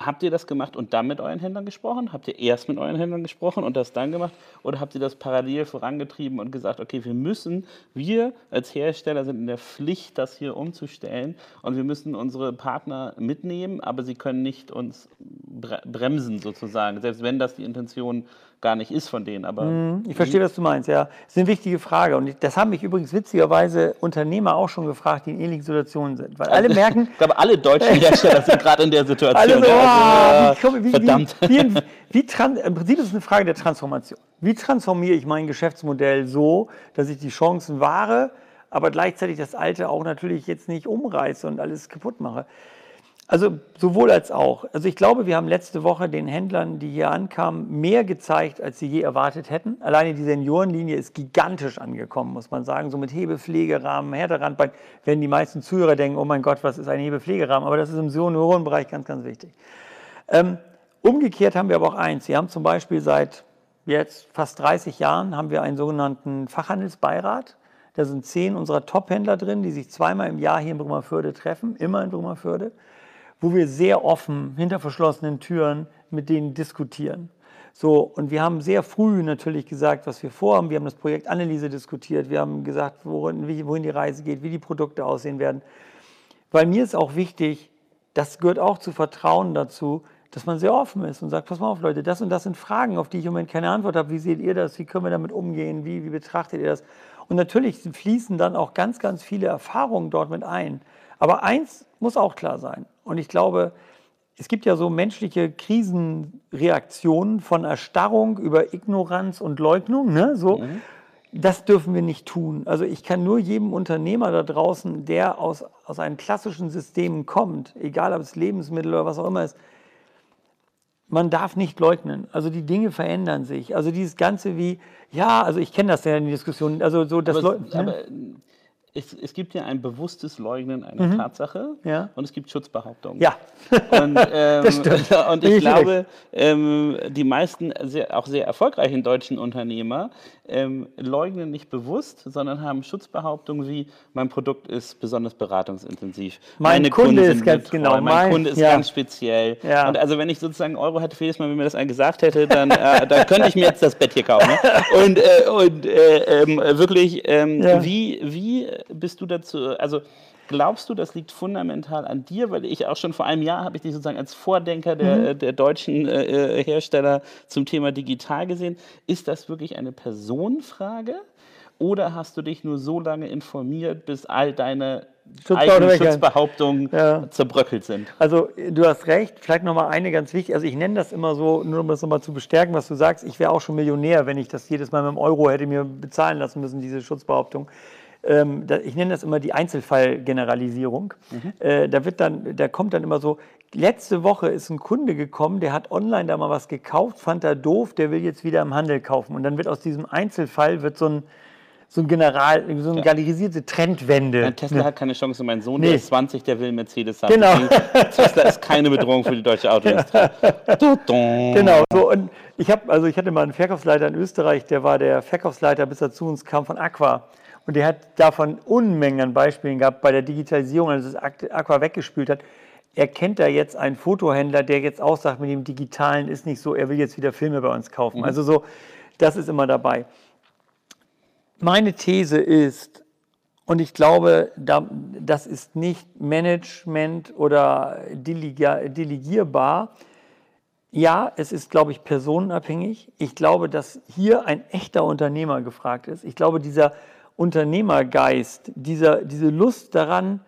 Habt ihr das gemacht und dann mit euren Händlern gesprochen? Habt ihr erst mit euren Händlern gesprochen und das dann gemacht? Oder habt ihr das parallel vorangetrieben und gesagt, okay, wir müssen, wir als Hersteller sind in der Pflicht, das hier umzustellen und wir müssen unsere Partner mitnehmen, aber sie können nicht uns bremsen sozusagen, selbst wenn das die Intention gar nicht ist von denen. Aber mhm, ich verstehe, was du meinst, ja. Das ist eine wichtige Frage. Und das haben mich übrigens witzigerweise Unternehmer auch schon gefragt, die in ähnlichen Situationen sind. Weil alle merken. ich glaube, alle deutschen Hersteller sind gerade in der Situation. Alle so, also, wie, wie, verdammt. Wie, wie, Im Prinzip ist es eine Frage der Transformation. Wie transformiere ich mein Geschäftsmodell so, dass ich die Chancen wahre, aber gleichzeitig das Alte auch natürlich jetzt nicht umreiße und alles kaputt mache? Also sowohl als auch. Also ich glaube, wir haben letzte Woche den Händlern, die hier ankamen, mehr gezeigt, als sie je erwartet hätten. Alleine die Seniorenlinie ist gigantisch angekommen, muss man sagen. So mit Hebepflegerahmen, Härterandbein werden die meisten Zuhörer denken, oh mein Gott, was ist ein Hebepflegerahmen? Aber das ist im Seniorenbereich ganz, ganz wichtig. Ähm, umgekehrt haben wir aber auch eins. Sie haben zum Beispiel seit jetzt fast 30 Jahren haben wir einen sogenannten Fachhandelsbeirat. Da sind zehn unserer Top-Händler drin, die sich zweimal im Jahr hier in Brummerförde treffen, immer in Brummerförde wo wir sehr offen hinter verschlossenen Türen mit denen diskutieren. So, und wir haben sehr früh natürlich gesagt, was wir vorhaben. Wir haben das Projekt Analyse diskutiert. Wir haben gesagt, wohin, wohin die Reise geht, wie die Produkte aussehen werden. Weil mir ist auch wichtig, das gehört auch zu Vertrauen dazu, dass man sehr offen ist und sagt, pass mal auf Leute, das und das sind Fragen, auf die ich im Moment keine Antwort habe. Wie seht ihr das? Wie können wir damit umgehen? Wie, wie betrachtet ihr das? Und natürlich fließen dann auch ganz, ganz viele Erfahrungen dort mit ein. Aber eins muss auch klar sein. Und ich glaube, es gibt ja so menschliche Krisenreaktionen von Erstarrung über Ignoranz und Leugnung. Ne? So, mhm. Das dürfen wir nicht tun. Also ich kann nur jedem Unternehmer da draußen, der aus, aus einem klassischen System kommt, egal ob es Lebensmittel oder was auch immer ist, man darf nicht leugnen. Also die Dinge verändern sich. Also dieses Ganze wie, ja, also ich kenne das ja in den Diskussionen. Also so das aber, es, es, gibt ja ein bewusstes Leugnen einer mhm. Tatsache ja. und es gibt Schutzbehauptungen. Ja, und, ähm, das stimmt. und ich, ich glaube, ähm, die meisten sehr, auch sehr erfolgreichen deutschen Unternehmer ähm, leugnen nicht bewusst, sondern haben Schutzbehauptungen wie, mein Produkt ist besonders beratungsintensiv. Mein Meine Kunde ist ganz genau. Mein, mein Kunde ist ja. ganz speziell. Ja. Und also wenn ich sozusagen Euro hätte für jedes Mal, wenn mir das einen gesagt hätte, dann, äh, dann könnte ich mir jetzt das Bett hier kaufen. Ne? Und, äh, und äh, ähm, wirklich, ähm, wie, wie bist du dazu, also glaubst du, das liegt fundamental an dir? Weil ich auch schon vor einem Jahr habe ich dich sozusagen als Vordenker der, mhm. der deutschen äh, Hersteller zum Thema digital gesehen. Ist das wirklich eine Personenfrage? Oder hast du dich nur so lange informiert, bis all deine eigenen Schutzbehauptungen ja. zerbröckelt sind? Also du hast recht, vielleicht nochmal eine ganz wichtige, also ich nenne das immer so, nur um das nochmal zu bestärken, was du sagst, ich wäre auch schon Millionär, wenn ich das jedes Mal mit dem Euro hätte mir bezahlen lassen müssen, diese Schutzbehauptung. Ähm, ich nenne das immer die Einzelfallgeneralisierung. Mhm. Äh, da, wird dann, da kommt dann immer so, letzte Woche ist ein Kunde gekommen, der hat online da mal was gekauft, fand er doof, der will jetzt wieder im Handel kaufen. Und dann wird aus diesem Einzelfall wird so ein so ein General, so eine ja. galerisierte Trendwende. Mein Tesla ja. hat keine Chance. Mein Sohn, nee. der ist 20, der will Mercedes haben. Genau. Tesla ist keine Bedrohung für die deutsche Autoindustrie. genau. So, und ich habe, also ich hatte mal einen Verkaufsleiter in Österreich, der war der Verkaufsleiter, bis er zu uns kam von Aqua. Und der hat davon Unmengen an Beispielen gehabt bei der Digitalisierung, als es Aqua weggespült hat. Er kennt da jetzt einen Fotohändler, der jetzt auch sagt, mit dem Digitalen ist nicht so, er will jetzt wieder Filme bei uns kaufen. Mhm. Also so, das ist immer dabei. Meine These ist, und ich glaube, das ist nicht Management oder delegierbar. Ja, es ist, glaube ich, personenabhängig. Ich glaube, dass hier ein echter Unternehmer gefragt ist. Ich glaube, dieser Unternehmergeist, dieser, diese Lust daran,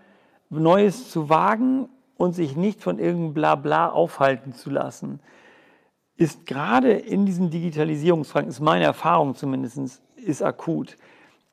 Neues zu wagen und sich nicht von irgendeinem Blabla aufhalten zu lassen, ist gerade in diesen Digitalisierungsfragen, ist meine Erfahrung zumindest, ist akut.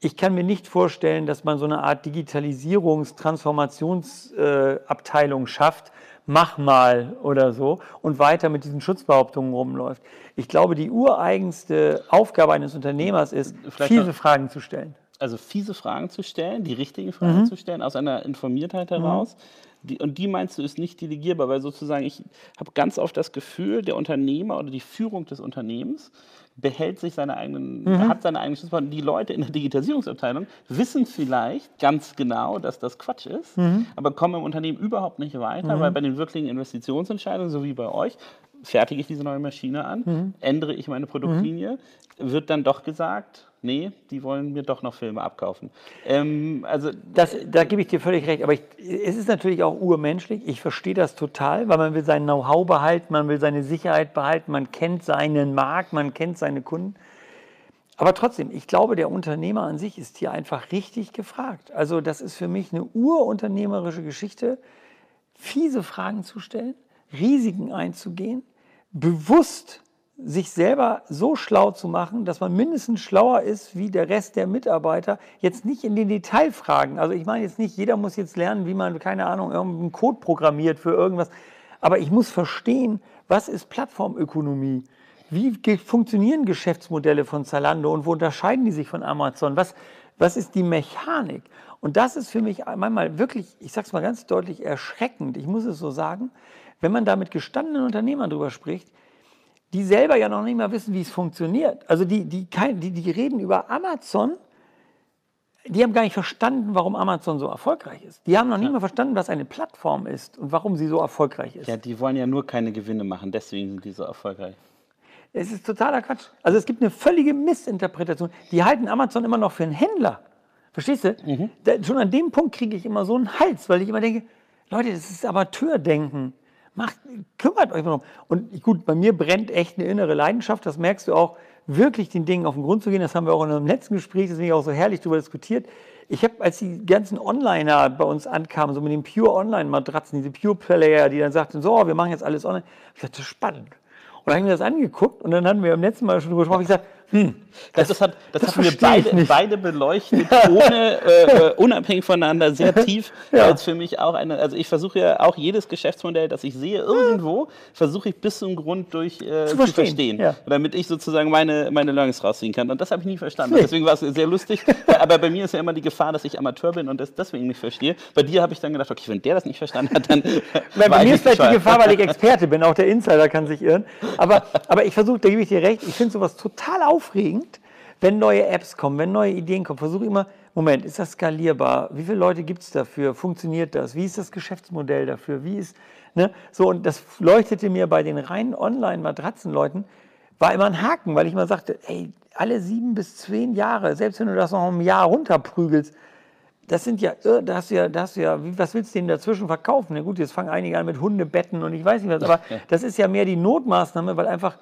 Ich kann mir nicht vorstellen, dass man so eine Art Digitalisierungs-, Transformationsabteilung äh, schafft, mach mal oder so, und weiter mit diesen Schutzbehauptungen rumläuft. Ich glaube, die ureigenste Aufgabe eines Unternehmers ist, Vielleicht viele Fragen zu stellen. Also fiese Fragen zu stellen, die richtigen Fragen mhm. zu stellen, aus einer Informiertheit heraus. Mhm. Die, und die meinst du, ist nicht delegierbar, weil sozusagen ich habe ganz oft das Gefühl, der Unternehmer oder die Führung des Unternehmens behält sich seine eigenen, mhm. hat seine eigenen Schlüsselworte. Die Leute in der Digitalisierungsabteilung wissen vielleicht ganz genau, dass das Quatsch ist, mhm. aber kommen im Unternehmen überhaupt nicht weiter, mhm. weil bei den wirklichen Investitionsentscheidungen, so wie bei euch, fertige ich diese neue Maschine an, mhm. ändere ich meine Produktlinie, wird dann doch gesagt, nee, die wollen mir doch noch Filme abkaufen. Ähm, also das, da gebe ich dir völlig recht, aber ich, es ist natürlich auch urmenschlich. Ich verstehe das total, weil man will sein Know-how behalten, man will seine Sicherheit behalten, man kennt seinen Markt, man kennt seine Kunden. Aber trotzdem, ich glaube, der Unternehmer an sich ist hier einfach richtig gefragt. Also das ist für mich eine urunternehmerische Geschichte, fiese Fragen zu stellen, Risiken einzugehen, bewusst sich selber so schlau zu machen, dass man mindestens schlauer ist wie der Rest der Mitarbeiter. Jetzt nicht in den Detailfragen. Also ich meine jetzt nicht, jeder muss jetzt lernen, wie man, keine Ahnung, irgendeinen Code programmiert für irgendwas. Aber ich muss verstehen, was ist Plattformökonomie? Wie funktionieren Geschäftsmodelle von Zalando und wo unterscheiden die sich von Amazon? Was, was ist die Mechanik? Und das ist für mich manchmal wirklich, ich sage es mal ganz deutlich, erschreckend. Ich muss es so sagen, wenn man da mit gestandenen Unternehmern drüber spricht, die selber ja noch nicht mal wissen, wie es funktioniert. Also die, die, die, die reden über Amazon, die haben gar nicht verstanden, warum Amazon so erfolgreich ist. Die haben noch ja. nicht mal verstanden, was eine Plattform ist und warum sie so erfolgreich ist. Ja, die wollen ja nur keine Gewinne machen, deswegen sind die so erfolgreich. Es ist totaler Quatsch. Also es gibt eine völlige Missinterpretation. Die halten Amazon immer noch für einen Händler. Verstehst du? Mhm. Da, schon an dem Punkt kriege ich immer so einen Hals, weil ich immer denke, Leute, das ist Amateurdenken. Macht, kümmert euch darum. Und gut, bei mir brennt echt eine innere Leidenschaft. Das merkst du auch, wirklich den Dingen auf den Grund zu gehen. Das haben wir auch in einem letzten Gespräch, deswegen auch so herrlich darüber diskutiert. Ich habe, als die ganzen Onliner bei uns ankamen, so mit den Pure Online-Matratzen, diese Pure Player, die dann sagten, so, wir machen jetzt alles online, ich dachte, spannend. Und dann habe ich mir das angeguckt und dann hatten wir am letzten Mal schon drüber gesprochen. Ich gesagt, hm, das, das, hat, das, das haben wir beide, beide beleuchtet, ohne, äh, äh, unabhängig voneinander, sehr tief. ja. Als für mich auch eine, also ich versuche ja auch jedes Geschäftsmodell, das ich sehe, irgendwo, versuche ich bis zum Grund durch äh, zu, zu verstehen. Ja. Damit ich sozusagen meine, meine Learnings rausziehen kann. Und das habe ich nie verstanden. Nee. Deswegen war es sehr lustig. Aber bei mir ist ja immer die Gefahr, dass ich Amateur bin und das deswegen nicht verstehe. Bei dir habe ich dann gedacht, okay, wenn der das nicht verstanden hat, dann. Bei, bei mir ist vielleicht die Gefahr, weil ich Experte bin, auch der Insider kann sich irren. Aber, aber ich versuche, da gebe ich dir recht, ich finde sowas total aufregend wenn neue Apps kommen, wenn neue Ideen kommen, versuche immer, Moment, ist das skalierbar? Wie viele Leute gibt es dafür? Funktioniert das? Wie ist das Geschäftsmodell dafür? Wie ist, ne? So, und das leuchtete mir bei den reinen Online-Matratzenleuten, war immer ein Haken, weil ich mal sagte, ey, alle sieben bis zehn Jahre, selbst wenn du das noch ein Jahr runterprügelst, das sind ja, da hast du ja, da hast du ja, was willst du denn dazwischen verkaufen? Na gut, jetzt fangen einige an mit Hundebetten und ich weiß nicht was, aber das ist ja mehr die Notmaßnahme, weil einfach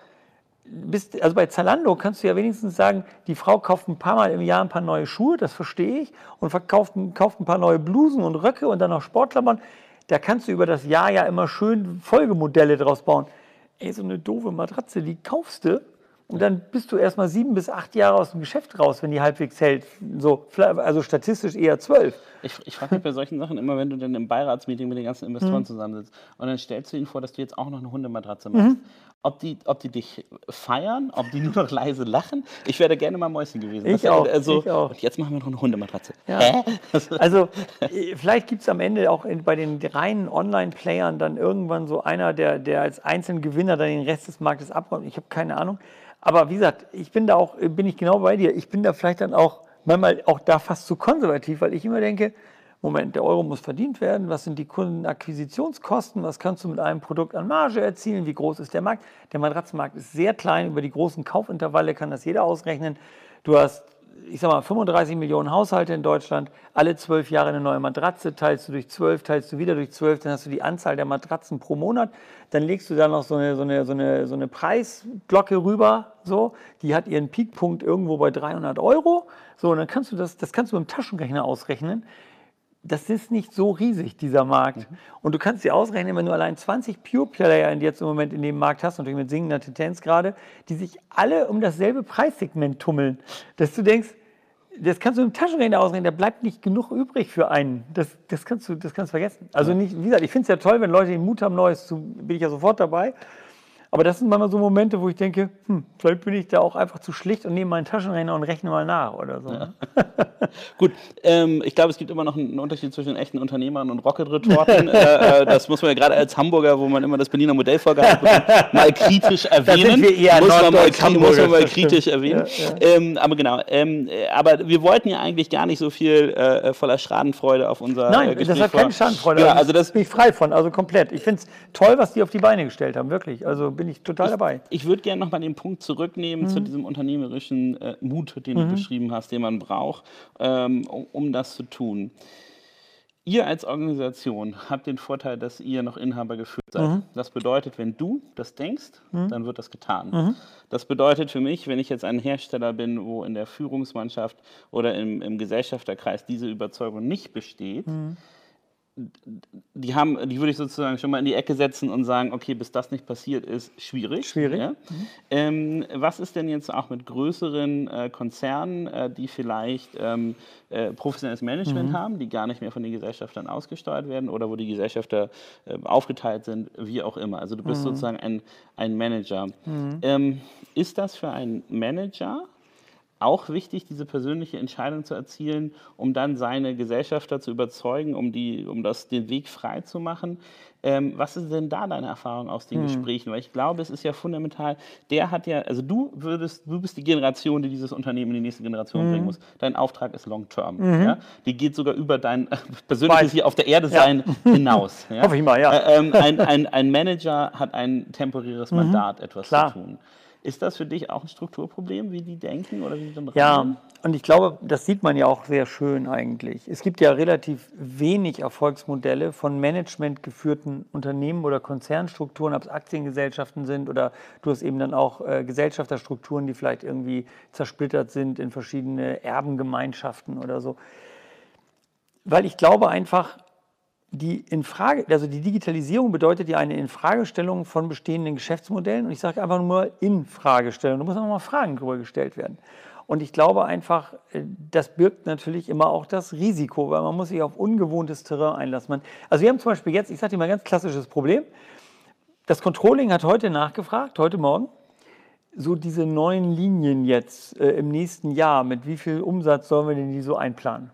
bist, also bei Zalando kannst du ja wenigstens sagen, die Frau kauft ein paar Mal im Jahr ein paar neue Schuhe, das verstehe ich, und verkauft, kauft ein paar neue Blusen und Röcke und dann noch Sportklammern. Da kannst du über das Jahr ja immer schön Folgemodelle draus bauen. Ey, so eine doofe Matratze, die kaufst du und dann bist du erst mal sieben bis acht Jahre aus dem Geschäft raus, wenn die halbwegs hält. So, also statistisch eher zwölf. Ich, ich frage mich bei solchen Sachen immer, wenn du dann im Beiratsmeeting mit den ganzen Investoren mhm. zusammensitzt und dann stellst du ihnen vor, dass du jetzt auch noch eine Hundematratze machst. Mhm ob die, ob die dich feiern, ob die nur noch leise lachen. Ich wäre gerne mal Mäuschen gewesen. Ich auch, also, ich auch. Und jetzt machen wir noch eine Hundematratze. Ja. Hä? Also äh, vielleicht gibt es am Ende auch bei den reinen Online-Playern dann irgendwann so einer, der, der als einzelnen Gewinner dann den Rest des Marktes abräumt. Ich habe keine Ahnung. Aber wie gesagt, ich bin da auch, bin ich genau bei dir. Ich bin da vielleicht dann auch manchmal auch da fast zu konservativ, weil ich immer denke, Moment, der Euro muss verdient werden. Was sind die Kundenakquisitionskosten? Was kannst du mit einem Produkt an Marge erzielen? Wie groß ist der Markt? Der Matratzenmarkt ist sehr klein. Über die großen Kaufintervalle kann das jeder ausrechnen. Du hast, ich sag mal, 35 Millionen Haushalte in Deutschland. Alle zwölf Jahre eine neue Matratze. Teilst du durch zwölf, teilst du wieder durch zwölf. Dann hast du die Anzahl der Matratzen pro Monat. Dann legst du da noch so eine, so eine, so eine, so eine Preisglocke rüber. So. Die hat ihren Peakpunkt irgendwo bei 300 Euro. So, und dann kannst du das, das kannst du mit dem Taschenrechner ausrechnen das ist nicht so riesig, dieser Markt. Mhm. Und du kannst dir ausrechnen, wenn du allein 20 Pure-Player jetzt im Moment in dem Markt hast, natürlich mit singender Tendenz gerade, die sich alle um dasselbe Preissegment tummeln, dass du denkst, das kannst du im Taschenrechner ausrechnen, da bleibt nicht genug übrig für einen. Das, das, kannst, du, das kannst du vergessen. Also nicht, wie gesagt, ich finde es ja toll, wenn Leute den Mut haben, Neues zu, bin ich ja sofort dabei. Aber das sind manchmal so Momente, wo ich denke, hm, vielleicht bin ich da auch einfach zu schlicht und nehme meinen Taschenrechner und rechne mal nach oder so. Ja. Gut, ähm, ich glaube, es gibt immer noch einen Unterschied zwischen echten Unternehmern und Rocket-Retorten. äh, äh, das muss man ja gerade als Hamburger, wo man immer das Berliner Modell vorgehalten bekommt, mal kritisch erwähnen. muss, man mal, muss man mal kritisch erwähnen. Ja, ja. Ähm, aber genau, ähm, aber wir wollten ja eigentlich gar nicht so viel äh, voller Schadenfreude auf unser Nein, Gespräch das hat keine Schadenfreude. Ja, also das bin ich frei von, also komplett. Ich finde es toll, was die auf die Beine gestellt haben, wirklich. Also bin ich total ich, dabei. Ich würde gerne noch mal den Punkt zurücknehmen mhm. zu diesem unternehmerischen äh, Mut, den mhm. du beschrieben hast, den man braucht, ähm, um, um das zu tun. Ihr als Organisation habt den Vorteil, dass ihr noch Inhaber geführt seid. Mhm. Das bedeutet, wenn du das denkst, mhm. dann wird das getan. Mhm. Das bedeutet für mich, wenn ich jetzt ein Hersteller bin, wo in der Führungsmannschaft oder im, im Gesellschafterkreis diese Überzeugung nicht besteht, mhm die haben, die würde ich sozusagen schon mal in die Ecke setzen und sagen, okay, bis das nicht passiert ist, schwierig. Schwierig. Ja? Mhm. Ähm, was ist denn jetzt auch mit größeren äh, Konzernen, äh, die vielleicht ähm, äh, professionelles Management mhm. haben, die gar nicht mehr von den Gesellschaftern ausgesteuert werden oder wo die Gesellschafter äh, aufgeteilt sind, wie auch immer. Also du bist mhm. sozusagen ein, ein Manager. Mhm. Ähm, ist das für einen Manager auch wichtig, diese persönliche Entscheidung zu erzielen, um dann seine Gesellschafter zu überzeugen, um, die, um das, den Weg frei zu machen. Ähm, was ist denn da deine Erfahrung aus den hm. Gesprächen? Weil ich glaube, es ist ja fundamental, der hat ja, also du würdest, du bist die Generation, die dieses Unternehmen in die nächste Generation hm. bringen muss. Dein Auftrag ist long term. Mhm. Ja? Die geht sogar über dein äh, persönliches hier auf der Erde sein ja. hinaus. Ja? Hoffe ich mal, ja. Äh, ähm, ein, ein, ein, Manager hat ein temporäres mhm. Mandat, etwas Klar. zu tun. Ist das für dich auch ein Strukturproblem, wie die denken oder wie die dann Ja, und ich glaube, das sieht man ja auch sehr schön eigentlich. Es gibt ja relativ wenig Erfolgsmodelle von managementgeführten Unternehmen oder Konzernstrukturen, ob es Aktiengesellschaften sind oder du hast eben dann auch äh, Gesellschafterstrukturen, die vielleicht irgendwie zersplittert sind in verschiedene Erbengemeinschaften oder so. Weil ich glaube einfach, die Infrage, also die Digitalisierung bedeutet ja eine Infragestellung von bestehenden Geschäftsmodellen. Und ich sage einfach nur Infragestellung. Da muss auch mal Fragen drüber gestellt werden. Und ich glaube einfach, äh, das birgt natürlich immer auch das Risiko, weil man muss sich auf ungewohntes Terrain einlassen. Man, also wir haben zum Beispiel jetzt, ich sage dir mal ein ganz klassisches Problem. Das Controlling hat heute nachgefragt, heute Morgen, so diese neuen Linien jetzt äh, im nächsten Jahr, mit wie viel Umsatz sollen wir denn die so einplanen?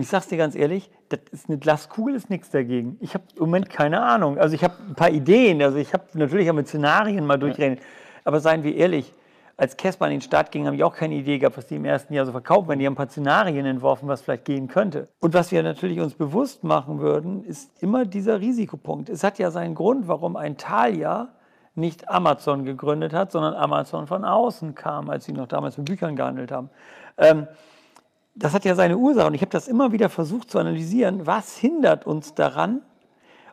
Und ich sage es dir ganz ehrlich, das ist eine Glaskugel, ist nichts dagegen. Ich habe im Moment keine Ahnung. Also ich habe ein paar Ideen, also ich habe natürlich auch mit Szenarien mal durchrennen. Aber seien wir ehrlich, als Casper in den Start ging, habe ich auch keine Idee gehabt, was die im ersten Jahr so verkaufen werden. Die haben ein paar Szenarien entworfen, was vielleicht gehen könnte. Und was wir natürlich uns bewusst machen würden, ist immer dieser Risikopunkt. Es hat ja seinen Grund, warum ein Thalia nicht Amazon gegründet hat, sondern Amazon von außen kam, als sie noch damals mit Büchern gehandelt haben. Ähm, das hat ja seine Ursache und ich habe das immer wieder versucht zu analysieren, was hindert uns daran,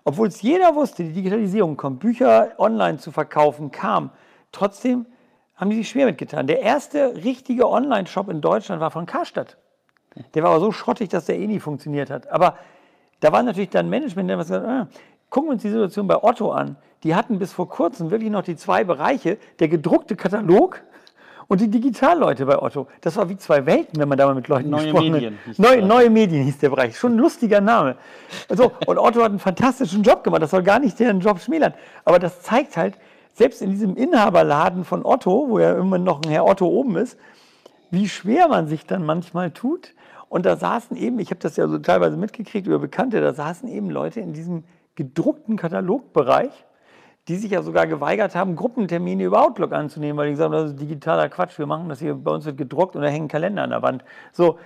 obwohl es jeder wusste, die Digitalisierung kommt, Bücher online zu verkaufen kam, trotzdem haben die sich schwer mitgetan. Der erste richtige Online-Shop in Deutschland war von Karstadt. Der war aber so schrottig, dass der eh nie funktioniert hat. Aber da war natürlich dann Management, der was gesagt ah, gucken wir uns die Situation bei Otto an. Die hatten bis vor kurzem wirklich noch die zwei Bereiche, der gedruckte Katalog und die Digitalleute bei Otto, das war wie zwei Welten, wenn man da mal mit Leuten neue gesprochen Medien hat. Neue, neue Medien hieß der Bereich. Schon ein lustiger Name. Also, und Otto hat einen fantastischen Job gemacht. Das soll gar nicht deren Job schmälern. Aber das zeigt halt, selbst in diesem Inhaberladen von Otto, wo ja immer noch ein Herr Otto oben ist, wie schwer man sich dann manchmal tut. Und da saßen eben, ich habe das ja so teilweise mitgekriegt über Bekannte, da saßen eben Leute in diesem gedruckten Katalogbereich die sich ja sogar geweigert haben, Gruppentermine über Outlook anzunehmen, weil die gesagt haben, das ist digitaler Quatsch, wir machen das hier, bei uns wird gedruckt und da hängen Kalender an der Wand. So,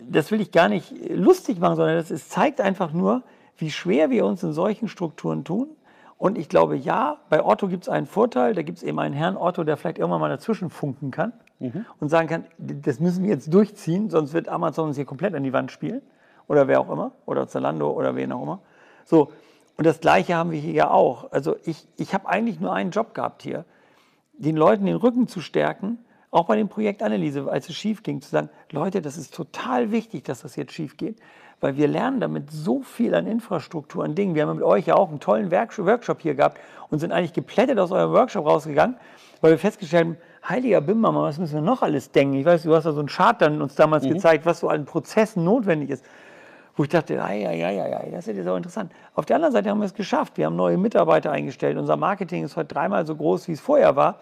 das will ich gar nicht lustig machen, sondern das ist, zeigt einfach nur, wie schwer wir uns in solchen Strukturen tun. Und ich glaube, ja, bei Otto gibt es einen Vorteil, da gibt es eben einen Herrn Otto, der vielleicht irgendwann mal dazwischen funken kann mhm. und sagen kann, das müssen wir jetzt durchziehen, sonst wird Amazon uns hier komplett an die Wand spielen oder wer auch immer oder Zalando oder wen auch immer. So, und das Gleiche haben wir hier ja auch. Also ich, ich habe eigentlich nur einen Job gehabt hier, den Leuten den Rücken zu stärken, auch bei dem Projekt Anneliese, als es schief ging, zu sagen, Leute, das ist total wichtig, dass das jetzt schief geht, weil wir lernen damit so viel an Infrastruktur, an Dingen. Wir haben mit euch ja auch einen tollen Workshop hier gehabt und sind eigentlich geplättet aus eurem Workshop rausgegangen, weil wir festgestellt haben, heiliger Bimbammer, was müssen wir noch alles denken? Ich weiß, du hast da so einen Chart dann uns damals mhm. gezeigt, was so an Prozessen notwendig ist wo ich dachte, ja, ja, ja, ja, das ist jetzt auch interessant. Auf der anderen Seite haben wir es geschafft. Wir haben neue Mitarbeiter eingestellt. Unser Marketing ist heute dreimal so groß, wie es vorher war.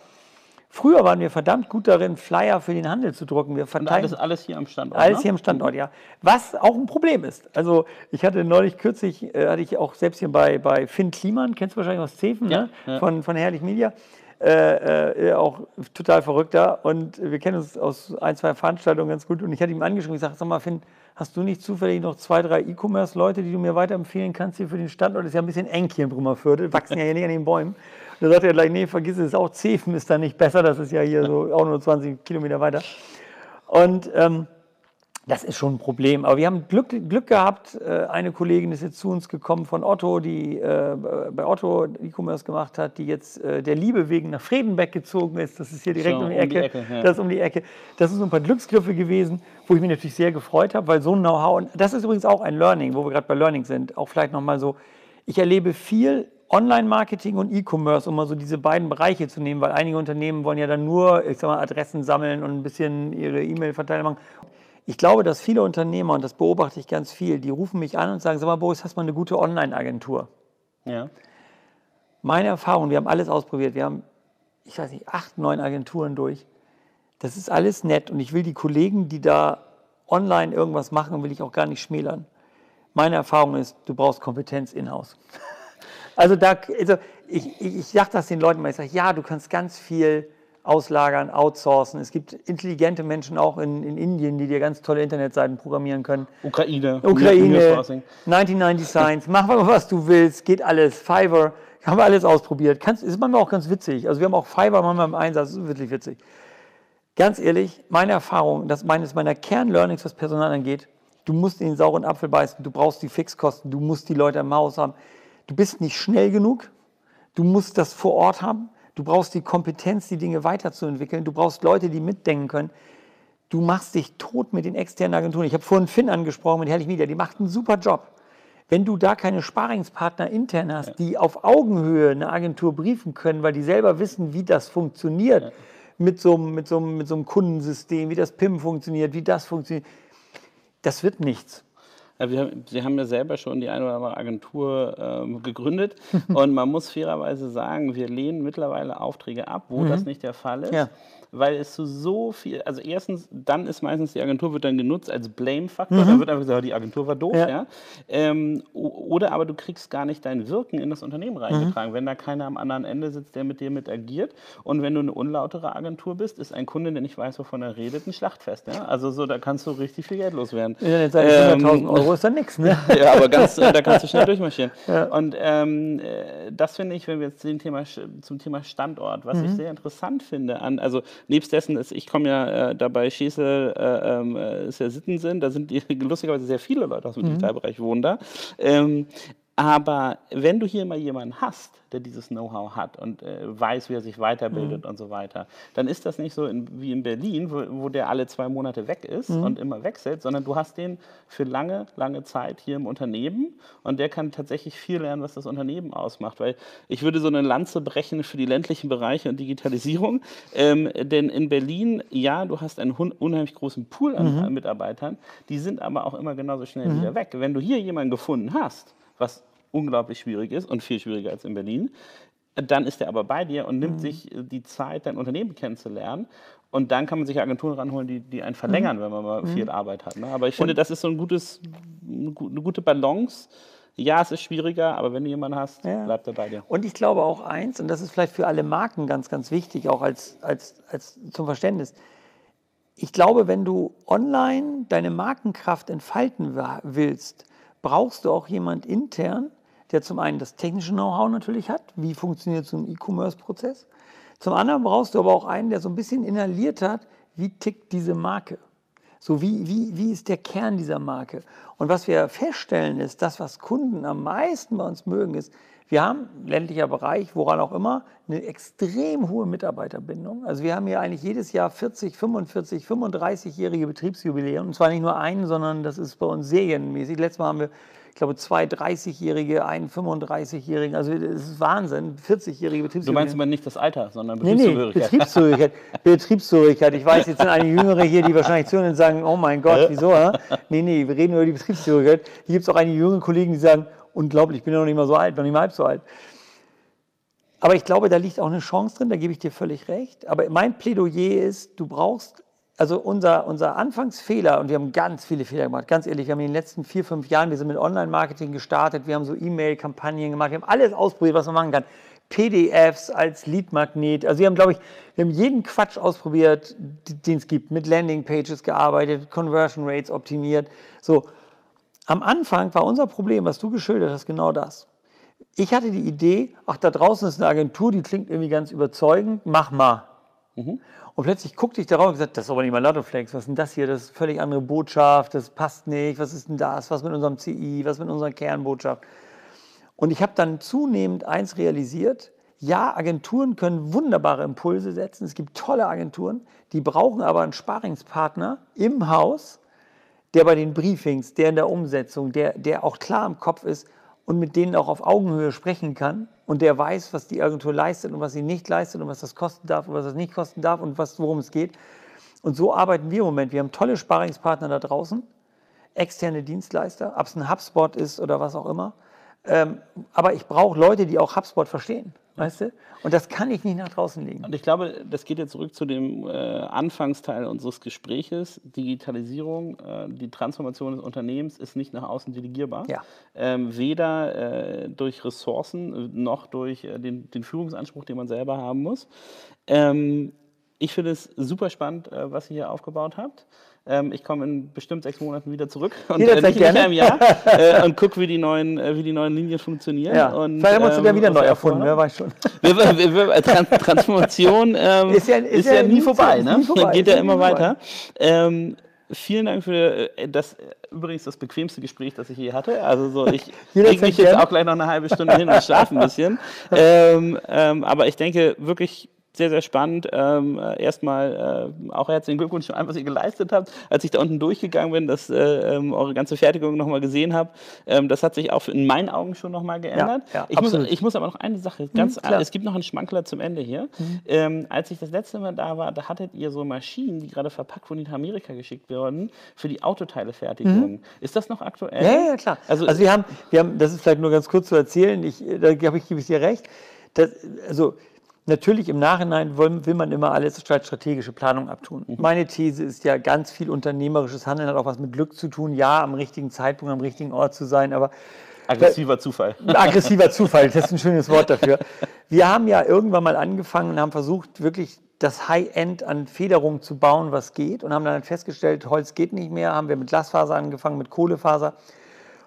Früher waren wir verdammt gut darin, Flyer für den Handel zu drucken. Wir verteilen alles, alles hier am Standort. Alles ne? hier am Standort, ja. Was auch ein Problem ist. Also ich hatte neulich kürzlich, äh, hatte ich auch selbst hier bei, bei Finn Kliman, kennst du wahrscheinlich aus Zefen, ja, ne? ja. Von, von Herrlich Media. Äh, äh, auch total verrückter. Und wir kennen uns aus ein, zwei Veranstaltungen ganz gut. Und ich hatte ihm angeschrieben, ich sage, sag mal, Finn, hast du nicht zufällig noch zwei, drei E-Commerce-Leute, die du mir weiterempfehlen kannst hier für den Standort? Das ist ja ein bisschen eng hier in Brummerviertel, wachsen ja hier nicht an den Bäumen. Da sagt er gleich, nee, vergiss es, auch Zefen ist da nicht besser, das ist ja hier so auch nur 20 Kilometer weiter. Und ähm, das ist schon ein Problem. Aber wir haben Glück, Glück gehabt. Äh, eine Kollegin ist jetzt zu uns gekommen von Otto, die äh, bei Otto E-Commerce gemacht hat, die jetzt äh, der Liebe wegen nach Fredenbeck gezogen ist. Das ist hier direkt so, um die Ecke. Um die Ecke ja. Das ist um die Ecke. Das sind so ein paar Glücksgriffe gewesen, wo ich mich natürlich sehr gefreut habe, weil so ein Know-how, und das ist übrigens auch ein Learning, wo wir gerade bei Learning sind, auch vielleicht nochmal so, ich erlebe viel Online-Marketing und E-Commerce, um mal so diese beiden Bereiche zu nehmen, weil einige Unternehmen wollen ja dann nur, ich sag mal, Adressen sammeln und ein bisschen ihre E-Mail-Verteiler machen. Ich glaube, dass viele Unternehmer, und das beobachte ich ganz viel, die rufen mich an und sagen, sag mal, Boris, hast du mal eine gute Online-Agentur? Ja. Meine Erfahrung, wir haben alles ausprobiert, wir haben, ich weiß nicht, acht, neun Agenturen durch. Das ist alles nett und ich will die Kollegen, die da online irgendwas machen, will ich auch gar nicht schmälern. Meine Erfahrung ist, du brauchst Kompetenz in-house. Also, da, also ich, ich, ich sage das den Leuten mal, ich sage, ja, du kannst ganz viel auslagern, outsourcen. Es gibt intelligente Menschen auch in, in Indien, die dir ganz tolle Internetseiten programmieren können. Ukraine. Ukraine, 1990 Science, mach mal, was du willst, geht alles. Fiverr, haben wir alles ausprobiert. Kannst, ist manchmal auch ganz witzig. Also wir haben auch Fiverr manchmal im Einsatz, das ist wirklich witzig. Ganz ehrlich, meine Erfahrung, das meines meiner Kernlearnings, was Personal angeht, du musst in den sauren Apfel beißen, du brauchst die Fixkosten, du musst die Leute im Haus haben. Du bist nicht schnell genug, du musst das vor Ort haben, Du brauchst die Kompetenz, die Dinge weiterzuentwickeln. Du brauchst Leute, die mitdenken können. Du machst dich tot mit den externen Agenturen. Ich habe vorhin Finn angesprochen mit Herrlich Media. Die macht einen super Job. Wenn du da keine Sparingspartner intern hast, ja. die auf Augenhöhe eine Agentur briefen können, weil die selber wissen, wie das funktioniert ja. mit, so, mit, so, mit so einem Kundensystem, wie das PIM funktioniert, wie das funktioniert, das wird nichts. Wir, Sie haben ja selber schon die eine oder andere Agentur ähm, gegründet und man muss fairerweise sagen, wir lehnen mittlerweile Aufträge ab, wo mhm. das nicht der Fall ist. Ja weil es zu so viel, also erstens, dann ist meistens die Agentur wird dann genutzt als Blame-Faktor, mhm. da wird einfach gesagt, die Agentur war doof, ja. ja? Ähm, oder aber du kriegst gar nicht dein Wirken in das Unternehmen reingetragen, mhm. wenn da keiner am anderen Ende sitzt, der mit dir mit agiert und wenn du eine unlautere Agentur bist, ist ein Kunde, der nicht weiß, wovon er redet, ein Schlachtfest, ja? also so, da kannst du richtig viel Geld loswerden. Ja, jetzt ähm, 100.000 Euro ist dann nichts, ne? ja, aber ganz, da kannst du schnell durchmarschieren. Ja. Und ähm, äh, das finde ich, wenn wir jetzt den Thema, zum Thema Standort, was mhm. ich sehr interessant finde, an, also nebst dessen ist, ich komme ja äh, dabei, Schieße äh, ähm, äh, ist ja Sittensinn, da sind die, lustigerweise sehr viele Leute aus dem mhm. Digitalbereich wohnen da. Ähm, aber wenn du hier mal jemanden hast, der dieses Know-how hat und äh, weiß, wie er sich weiterbildet mhm. und so weiter, dann ist das nicht so in, wie in Berlin, wo, wo, der alle zwei Monate weg ist mhm. und immer wechselt, sondern du hast den für lange, lange Zeit hier im Unternehmen und der kann tatsächlich viel lernen, was das Unternehmen ausmacht. Weil ich würde so eine Lanze brechen für die ländlichen Bereiche und Digitalisierung, ähm, denn in Berlin, ja, du hast einen unheimlich großen Pool an mhm. Mitarbeitern, die sind aber auch immer genauso schnell mhm. wieder weg. Wenn du hier jemanden gefunden hast, was unglaublich schwierig ist und viel schwieriger als in Berlin. Dann ist er aber bei dir und nimmt mhm. sich äh, die Zeit, dein Unternehmen kennenzulernen. Und dann kann man sich Agenturen ranholen, die, die einen verlängern, mhm. wenn man mal mhm. viel Arbeit hat. Ne? Aber ich finde, das ist so ein gutes, eine gute Balance. Ja, es ist schwieriger, aber wenn du jemanden hast, ja. bleibt er bei dir. Und ich glaube auch eins, und das ist vielleicht für alle Marken ganz, ganz wichtig, auch als, als, als zum Verständnis. Ich glaube, wenn du online deine Markenkraft entfalten willst, brauchst du auch jemand intern, der zum einen das technische Know-how natürlich hat, wie funktioniert so ein E-Commerce-Prozess. Zum anderen brauchst du aber auch einen, der so ein bisschen inhaliert hat, wie tickt diese Marke. So wie, wie, wie ist der Kern dieser Marke? Und was wir feststellen ist, das, was Kunden am meisten bei uns mögen, ist, Wir haben ländlicher Bereich, woran auch immer, eine extrem hohe Mitarbeiterbindung. Also wir haben hier eigentlich jedes Jahr 40, 45, 35-jährige Betriebsjubiläen. Und zwar nicht nur einen, sondern das ist bei uns serienmäßig. Letztes Mal haben wir, glaube, zwei 30-jährige, einen 35-jährigen. Also das ist Wahnsinn, 40-jährige Betriebsjubiläen. Du meinst aber nicht das Alter, sondern Nee, nee, Betriebszugehörigkeit. Betriebszugehörigkeit. Betriebszugehörigkeit. Ich weiß, jetzt sind einige Jüngere hier, die wahrscheinlich zuhören und sagen, oh mein Gott, wieso? hä? Nee, nee, wir reden über die Betriebszugehörigkeit. Hier gibt es auch einige junge Kollegen, die sagen, unglaublich, ich bin ja noch nicht mal so alt, noch nicht mal halb so alt. Aber ich glaube, da liegt auch eine Chance drin, da gebe ich dir völlig recht. Aber mein Plädoyer ist, du brauchst, also unser, unser Anfangsfehler, und wir haben ganz viele Fehler gemacht, ganz ehrlich, wir haben in den letzten vier, fünf Jahren, wir sind mit Online-Marketing gestartet, wir haben so E-Mail-Kampagnen gemacht, wir haben alles ausprobiert, was man machen kann. PDFs als Leadmagnet, also wir haben, glaube ich, wir haben jeden Quatsch ausprobiert, den es gibt, mit Landingpages gearbeitet, Conversion Rates optimiert, so. Am Anfang war unser Problem, was du geschildert hast, genau das. Ich hatte die Idee, ach, da draußen ist eine Agentur, die klingt irgendwie ganz überzeugend, mach mal. Und plötzlich guckte ich darauf und gesagt, das ist aber nicht mal Lottoflex, was ist denn das hier? Das ist eine völlig andere Botschaft, das passt nicht, was ist denn das, was mit unserem CI, was mit unserer Kernbotschaft? Und ich habe dann zunehmend eins realisiert, ja, Agenturen können wunderbare Impulse setzen, es gibt tolle Agenturen, die brauchen aber einen Sparingspartner im Haus, der bei den Briefings, der in der Umsetzung, der, der auch klar im Kopf ist und mit denen auch auf Augenhöhe sprechen kann und der weiß, was die Agentur leistet und was sie nicht leistet und was das kosten darf und was das nicht kosten darf und was, worum es geht. Und so arbeiten wir im Moment. Wir haben tolle Sparingspartner da draußen, externe Dienstleister, ob es ein HubSpot ist oder was auch immer. Ähm, aber ich brauche Leute, die auch HubSpot verstehen, weißt du? Und das kann ich nicht nach draußen legen. Und ich glaube, das geht jetzt zurück zu dem äh, Anfangsteil unseres Gespräches. Digitalisierung, äh, die Transformation des Unternehmens ist nicht nach außen delegierbar. Ja. Ähm, weder äh, durch Ressourcen äh, noch durch äh, den, den Führungsanspruch, den man selber haben muss. Ähm, ich finde es super spannend, äh, was ihr hier aufgebaut habt. Ähm, ich komme in bestimmt sechs Monaten wieder zurück und nicht in gerne. einem Jahr äh, und gucke, wie die neuen, äh, wie die neuen Linien funktionieren. Ja. Und, Vielleicht haben wir uns sogar ähm, wieder neu erfunden, wer weiß schon. Wir, wir, wir, äh, Trans Transformation ähm, Ist ja- ist ja nie vorbei, ne? nie vorbei, Geht ist ja ja immer weiter. Ähm, vielen Dank für äh, das äh, übrigens das bequemste Gespräch, das ich je hatte. Also so, ich lege mich jetzt auch gleich noch eine halbe Stunde hin und schlafe ein bisschen. Ähm, ähm, aber ich denke wirklich sehr, sehr spannend. Ähm, äh, erstmal äh, auch herzlichen Glückwunsch allem, was ihr geleistet habt. Als ich da unten durchgegangen bin, dass äh, ähm, eure ganze Fertigung nochmal gesehen habe, ähm, das hat sich auch in meinen Augen schon nochmal geändert. ja, ich, muss, ich muss aber noch eine Sache ganz klar. es gibt noch einen Schmankler zum Ende hier. Ähm, als ich das letzte Mal da war, da hattet ihr so Maschinen, die gerade verpackt wurden, die nach Amerika geschickt wurden, für die Autoteilefertigung. Ist das noch aktuell? Ja, ja, klar. Also, Also, wir, haben, wir haben, das ist vielleicht nur ganz kurz zu erzählen, ich, da ich, gebe ich dir recht. Das, also natürlich im Nachhinein will, man immer alles strategische Planung abtun. Mhm. Meine These ist ja, ganz viel unternehmerisches Handeln hat auch was mit Glück zu tun. Ja, am richtigen Zeitpunkt, am richtigen Ort zu sein, aber aggressiver Zufall. aggressiver Zufall, das ist ein schönes Wort dafür. Wir haben ja irgendwann mal angefangen und haben versucht, wirklich das High-End an Federung zu bauen, was geht. Und haben dann festgestellt, Holz geht nicht mehr. Haben wir mit Glasfaser angefangen, mit Kohlefaser.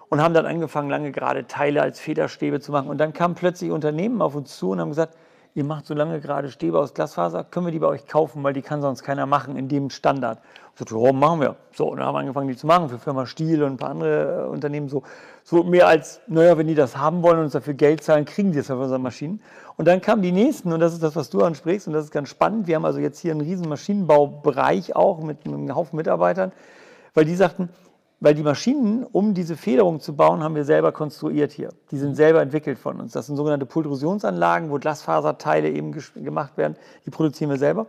Und haben dann angefangen, lange gerade Teile als Federstäbe zu machen. Und dann kamen plötzlich Unternehmen auf uns zu und haben gesagt, ihr macht so lange gerade Stäbe aus Glasfaser, können wir die bei euch kaufen, weil die kann sonst keiner machen in dem Standard. So, ja, machen wir. So, und dann haben wir angefangen, die zu machen für Firma Stiel und ein paar andere äh, Unternehmen. So, so mehr als, naja, wenn die das haben wollen und uns dafür Geld zahlen, kriegen die es ja für unsere Maschinen. Und dann kamen die nächsten, und das ist das, was du ansprichst, und das ist ganz spannend. Wir haben also jetzt hier einen riesen Maschinenbaubereich auch mit einem Haufen Mitarbeitern, weil die sagten, weil die Maschinen, um diese Federung zu bauen, haben wir selber konstruiert hier. Die sind selber entwickelt von uns. Das sind sogenannte Pultrusionsanlagen, wo Glasfaserteile eben gemacht werden. Die produzieren wir selber.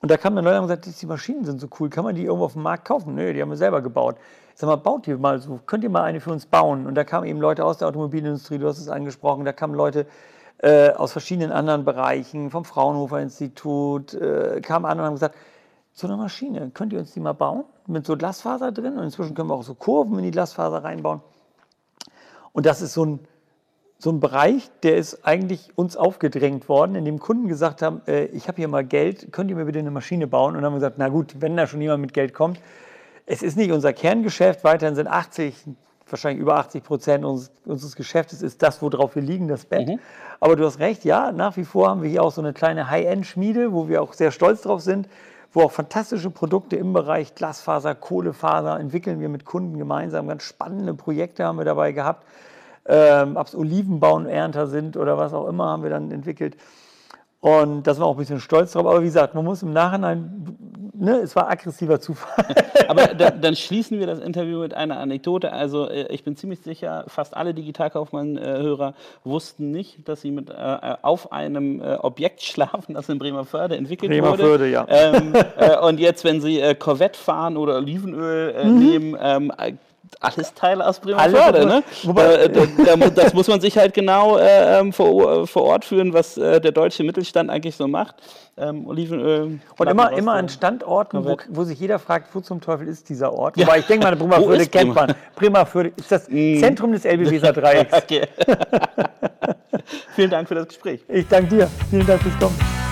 Und da kam dann Leute und gesagt, die Maschinen sind so cool, kann man die irgendwo auf dem Markt kaufen? Nö, die haben wir selber gebaut. Ich sag mal, baut die mal so, könnt ihr mal eine für uns bauen? Und da kamen eben Leute aus der Automobilindustrie, du hast es angesprochen, da kamen Leute äh, aus verschiedenen anderen Bereichen, vom Fraunhofer Institut, äh, kamen an und haben gesagt, so eine Maschine, könnt ihr uns die mal bauen? Mit so Glasfaser drin und inzwischen können wir auch so Kurven in die Glasfaser reinbauen. Und das ist so ein, so ein Bereich, der ist eigentlich uns aufgedrängt worden, in dem Kunden gesagt haben, äh, ich habe hier mal Geld, könnt ihr mir bitte eine Maschine bauen? Und dann haben wir gesagt, na gut, wenn da schon jemand mit Geld kommt, es ist nicht unser Kerngeschäft, weiterhin sind 80, wahrscheinlich über 80 Prozent unseres, unseres Geschäftes ist das, worauf wir liegen, das Bett. Aber du hast recht, ja, nach wie vor haben wir hier auch so eine kleine High-End-Schmiede, wo wir auch sehr stolz drauf sind, wo auch fantastische Produkte im Bereich Glasfaser, Kohlefaser entwickeln wir mit Kunden gemeinsam. Ganz spannende Projekte haben wir dabei gehabt. ähm, ob es Olivenbaumernter sind oder was auch immer, haben wir dann entwickelt. Und da sind wir auch ein bisschen stolz drauf. Aber wie gesagt, man muss im Nachhinein, ne, es war aggressiver Zufall. Aber da, dann schließen wir das Interview mit einer Anekdote. Also äh, ich bin ziemlich sicher, fast alle Digitalkaufmann-Hörer wussten nicht, dass sie mit, äh, auf einem äh, Objekt schlafen, das in Bremerförde entwickelt Bremerförde, wurde. ja. Ähm, äh, und jetzt, wenn sie äh, Corvette fahren oder Olivenöl äh, nehmen, ähm, alles Teile aus Bremerförde, Alles, ne? wobei- Äh, das muss man sich halt genau äh, ähm, vor, vor Ort führen, was äh, der deutsche Mittelstand eigentlich so macht. Ähm, Olivenöl. Und immer, immer an Standorten, wo, wo sich jeder fragt, wo zum Teufel ist dieser Ort. Wobei ich denke mal, ist kennt man. Bremerförde ist das Zentrum des Elbe-Weser Dreiecks. Vielen Dank für das Gespräch. Ich danke dir. Vielen Dank fürs Kommen.